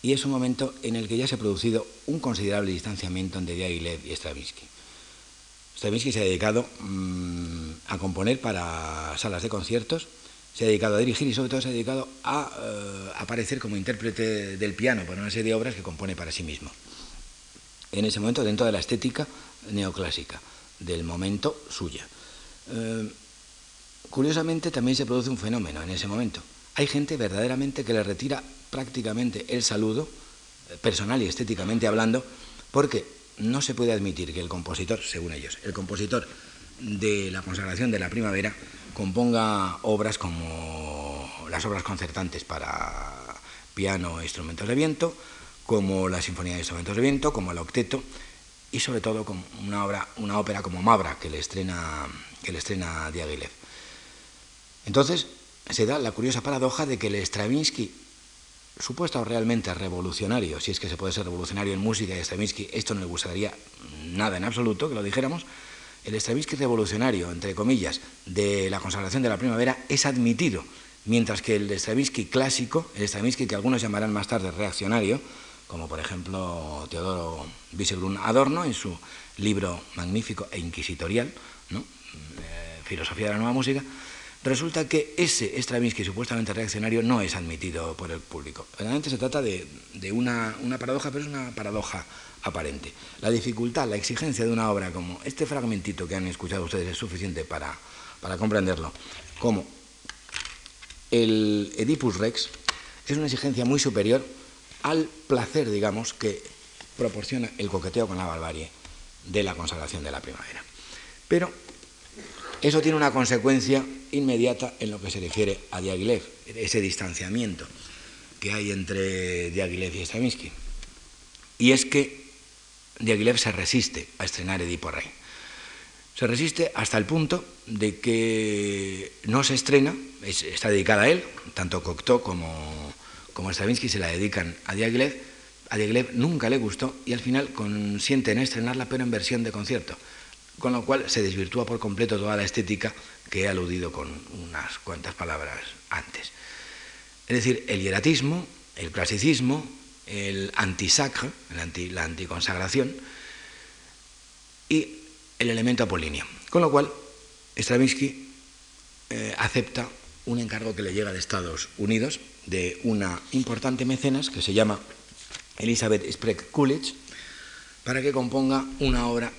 y es un momento en el que ya se ha producido un considerable distanciamiento entre Diaghilev y Stravinsky. Stravinsky se ha dedicado mm, a componer para salas de conciertos, se ha dedicado a dirigir y sobre todo se ha dedicado a eh, aparecer como intérprete del piano para una serie de obras que compone para sí mismo. En ese momento dentro de la estética neoclásica del momento suya. Eh, curiosamente también se produce un fenómeno en ese momento. Hay gente verdaderamente que le retira prácticamente el saludo, eh, personal y estéticamente hablando, porque no se puede admitir que el compositor, según ellos, el compositor de la consagración de la primavera componga obras como las obras concertantes para piano e instrumentos de viento, como la Sinfonía de Instrumentos de Viento, como el Octeto, y sobre todo una, obra, una ópera como Mabra, que le estrena, que le estrena Diaghilev. Entonces se da la curiosa paradoja de que el Stravinsky, supuesto realmente revolucionario, si es que se puede ser revolucionario en música y Stravinsky, esto no le gustaría nada en absoluto, que lo dijéramos, el Stravinsky revolucionario, entre comillas, de la consagración de la primavera es admitido, mientras que el Stravinsky clásico, el Stravinsky que algunos llamarán más tarde reaccionario, como por ejemplo Teodoro Wieselgrun Adorno en su libro magnífico e inquisitorial, Filosofía de la Nueva Música, resulta que ese Stravinsky supuestamente reaccionario no es admitido por el público. Realmente se trata de, una, una, paradoja, pero es una paradoja aparente. La dificultad, la exigencia de una obra como este fragmentito que han escuchado ustedes es suficiente para, para comprenderlo, como el Oedipus Rex es una exigencia muy superior al placer, digamos, que proporciona el coqueteo con la barbarie de la consagración de la primavera. Pero eso tiene una consecuencia inmediata en lo que se refiere a Diaghilev, ese distanciamiento que hay entre Diaghilev y Stravinsky. Y es que Diaghilev se resiste a estrenar Edipo Rey. Se resiste hasta el punto de que no se estrena, está dedicada a él, tanto Cocteau como como Stravinsky se la dedican a Diaghilev, a Diaghilev nunca le gustó y al final consiente en estrenarla pero en versión de concierto, con lo cual se desvirtúa por completo toda la estética que he aludido con unas cuantas palabras antes. Es decir, el hieratismo, el clasicismo, el antisacre, la anticonsagración y el elemento apolíneo. Con lo cual, Stravinsky eh, acepta un encargo que le llega de Estados Unidos de una importante mecenas que se llama Elizabeth Sprague Coolidge para que componga una obra.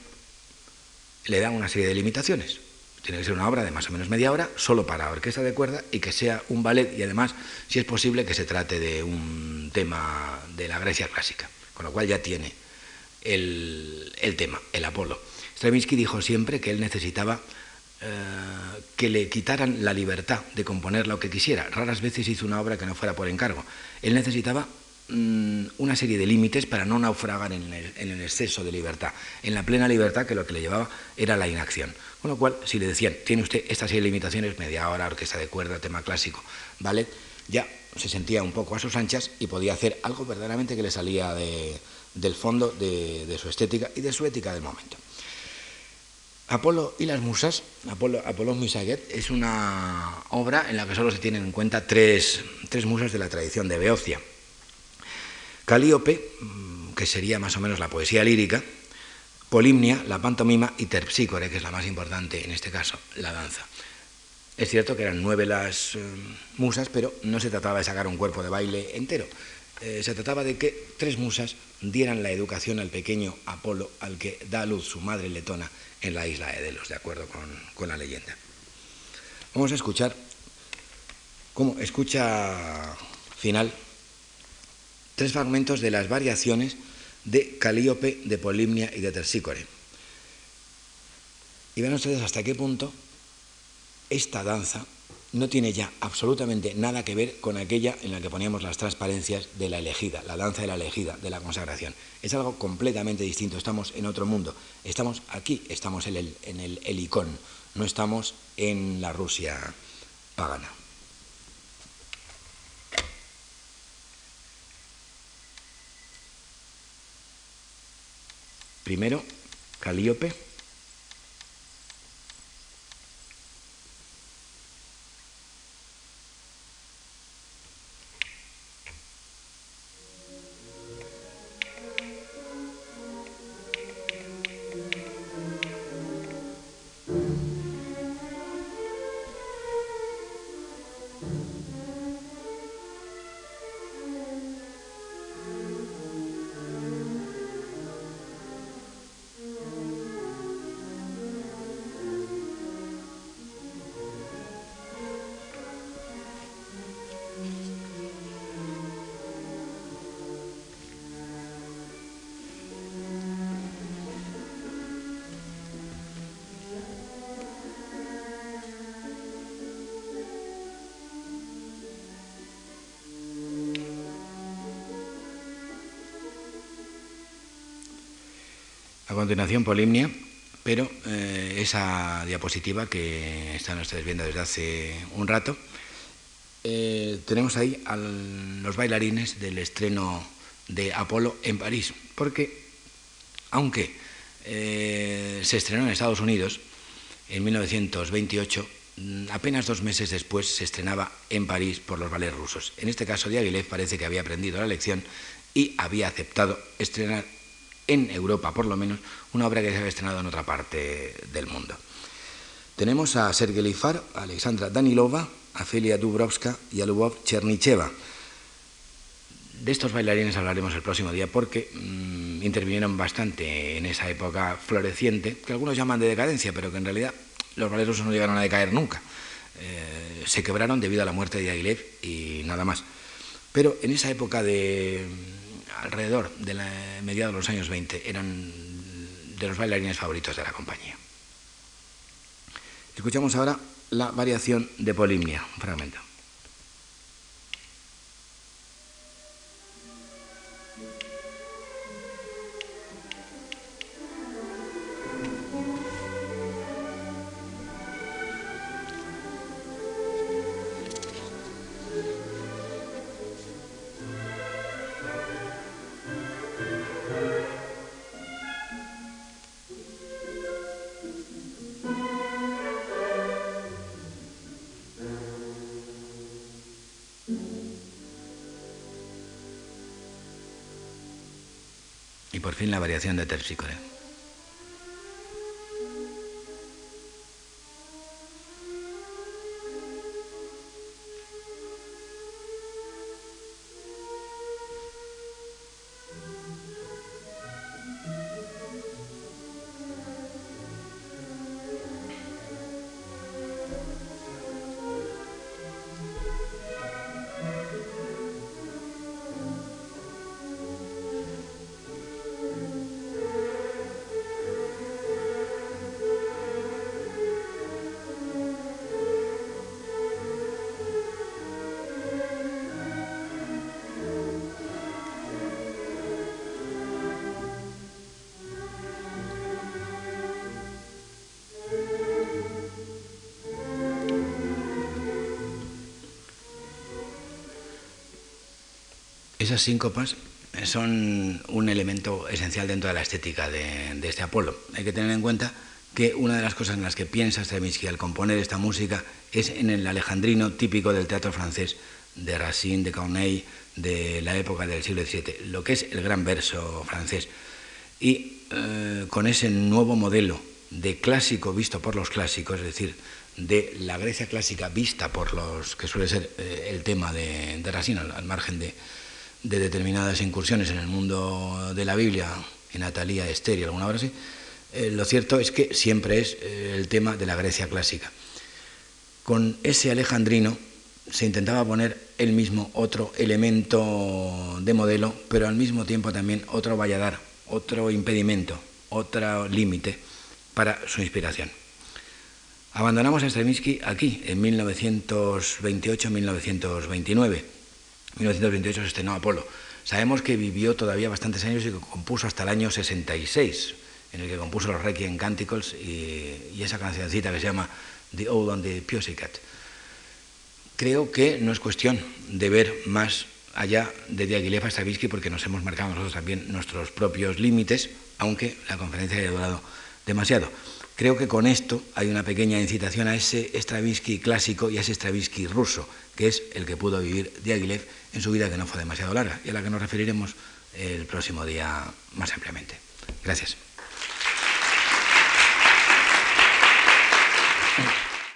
Le da una serie de limitaciones. Tiene que ser una obra de más o menos media hora, solo para orquesta de cuerda y que sea un ballet y además, si es posible, que se trate de un tema de la Grecia clásica, con lo cual ya tiene el, el tema, el Apolo. Stravinsky dijo siempre que él necesitaba eh, que le quitaran la libertad de componer lo que quisiera. Raras veces hizo una obra que no fuera por encargo. Él necesitaba mm, una serie de límites para no naufragar en el, exceso de libertad, en la plena libertad que lo que le llevaba era la inacción. Con lo cual, si le decían, tiene usted estas serie de limitaciones, media hora, orquesta de cuerda, tema clásico, ¿vale? Ya se sentía un poco a sus anchas y podía hacer algo verdaderamente que le salía del fondo de, su estética y de su ética del momento. Apolo y las musas, Apolo, Apolo Musaget, es una obra en la que solo se tienen en cuenta tres, musas de la tradición de Beocia. Calíope, mm, que sería más o menos la poesía lírica, Polimnia, la pantomima, y Terpsícore, que es la más importante en este caso, la danza. Es cierto que eran nueve las eh, musas, pero no se trataba de sacar un cuerpo de baile entero. Eh, se trataba de que tres musas dieran la educación al pequeño Apolo, al que da a luz su madre letona en la isla de Delos, de acuerdo con, la leyenda. Vamos a escuchar, como escucha final, tres fragmentos de las variaciones de Calíope, de Polimnia y de Tersícore. Y ven ustedes hasta qué punto esta danza no tiene ya absolutamente nada que ver con aquella en la que poníamos las transparencias de la elegida, la danza de la elegida, de la consagración. Es algo completamente distinto, estamos en otro mundo, estamos aquí, estamos en el, en el helicón, no estamos en la Rusia pagana. Primero, Calíope. Continuación, Polimnia, pero eh, esa diapositiva que están ustedes viendo desde hace un rato, eh, tenemos ahí a los bailarines del estreno de Apolo en París, porque aunque eh, se estrenó en Estados Unidos en 1928, mm, apenas dos meses después se estrenaba en París por los ballets rusos. En este caso, Diaghilev parece que había aprendido la lección y había aceptado estrenar en Europa, por lo menos, una obra que se había estrenado en otra parte del mundo. Tenemos a Sergei Lifar, a Alexandra Danilova, a Felia Dubrovska y a Lubov Chernicheva. De estos bailarines hablaremos el próximo día porque mm, intervinieron bastante en esa época floreciente, que algunos llaman de decadencia, pero que en realidad los bailes no llegaron a decaer nunca. Eh, se quebraron debido a la muerte de Diaghilev y nada más. Pero en esa época de alrededor de la mediados de los años 20 eran de los bailarines favoritos de la compañía. Escuchamos ahora la variación de Polimnia, un fragmento. Por fin la variación de terpsícore. Esas síncopas son un elemento esencial dentro de la estética de, este Apolo. Hay que tener en cuenta que una de las cosas en las que piensa Stravinsky al componer esta música es en el alejandrino típico del teatro francés, de Racine, de Corneille, de la época del siglo XVII, lo que es el gran verso francés. Y eh, con ese nuevo modelo de clásico visto por los clásicos, es decir, de la Grecia clásica vista por los que suele ser eh, el tema de, Racine, al margen de, de determinadas incursiones en el mundo de la Biblia, en Natalia, Esther alguna hora así, eh, lo cierto es que siempre es eh, el tema de la Grecia clásica. Con ese alejandrino se intentaba poner el mismo otro elemento de modelo, pero al mismo tiempo también otro valladar, otro impedimento, otro límite para su inspiración. Abandonamos a Stravinsky aquí, en 1928-1929 1928 se estrenó Apolo. Sabemos que vivió todavía bastantes años y que compuso hasta el año 66, en el que compuso los Requiem Canticles y, esa cancioncita que se llama The Old and the Pussycat. Creo que no es cuestión de ver más allá de Diaghilev a Stravinsky porque nos hemos marcado nosotros también nuestros propios límites, aunque la conferencia haya durado demasiado. Creo que con esto hay una pequeña incitación a ese Stravinsky clásico y a ese Stravinsky ruso, que es el que pudo vivir Diaghilev en su vida que no fue demasiado larga y a la que nos referiremos el próximo día más ampliamente. Gracias.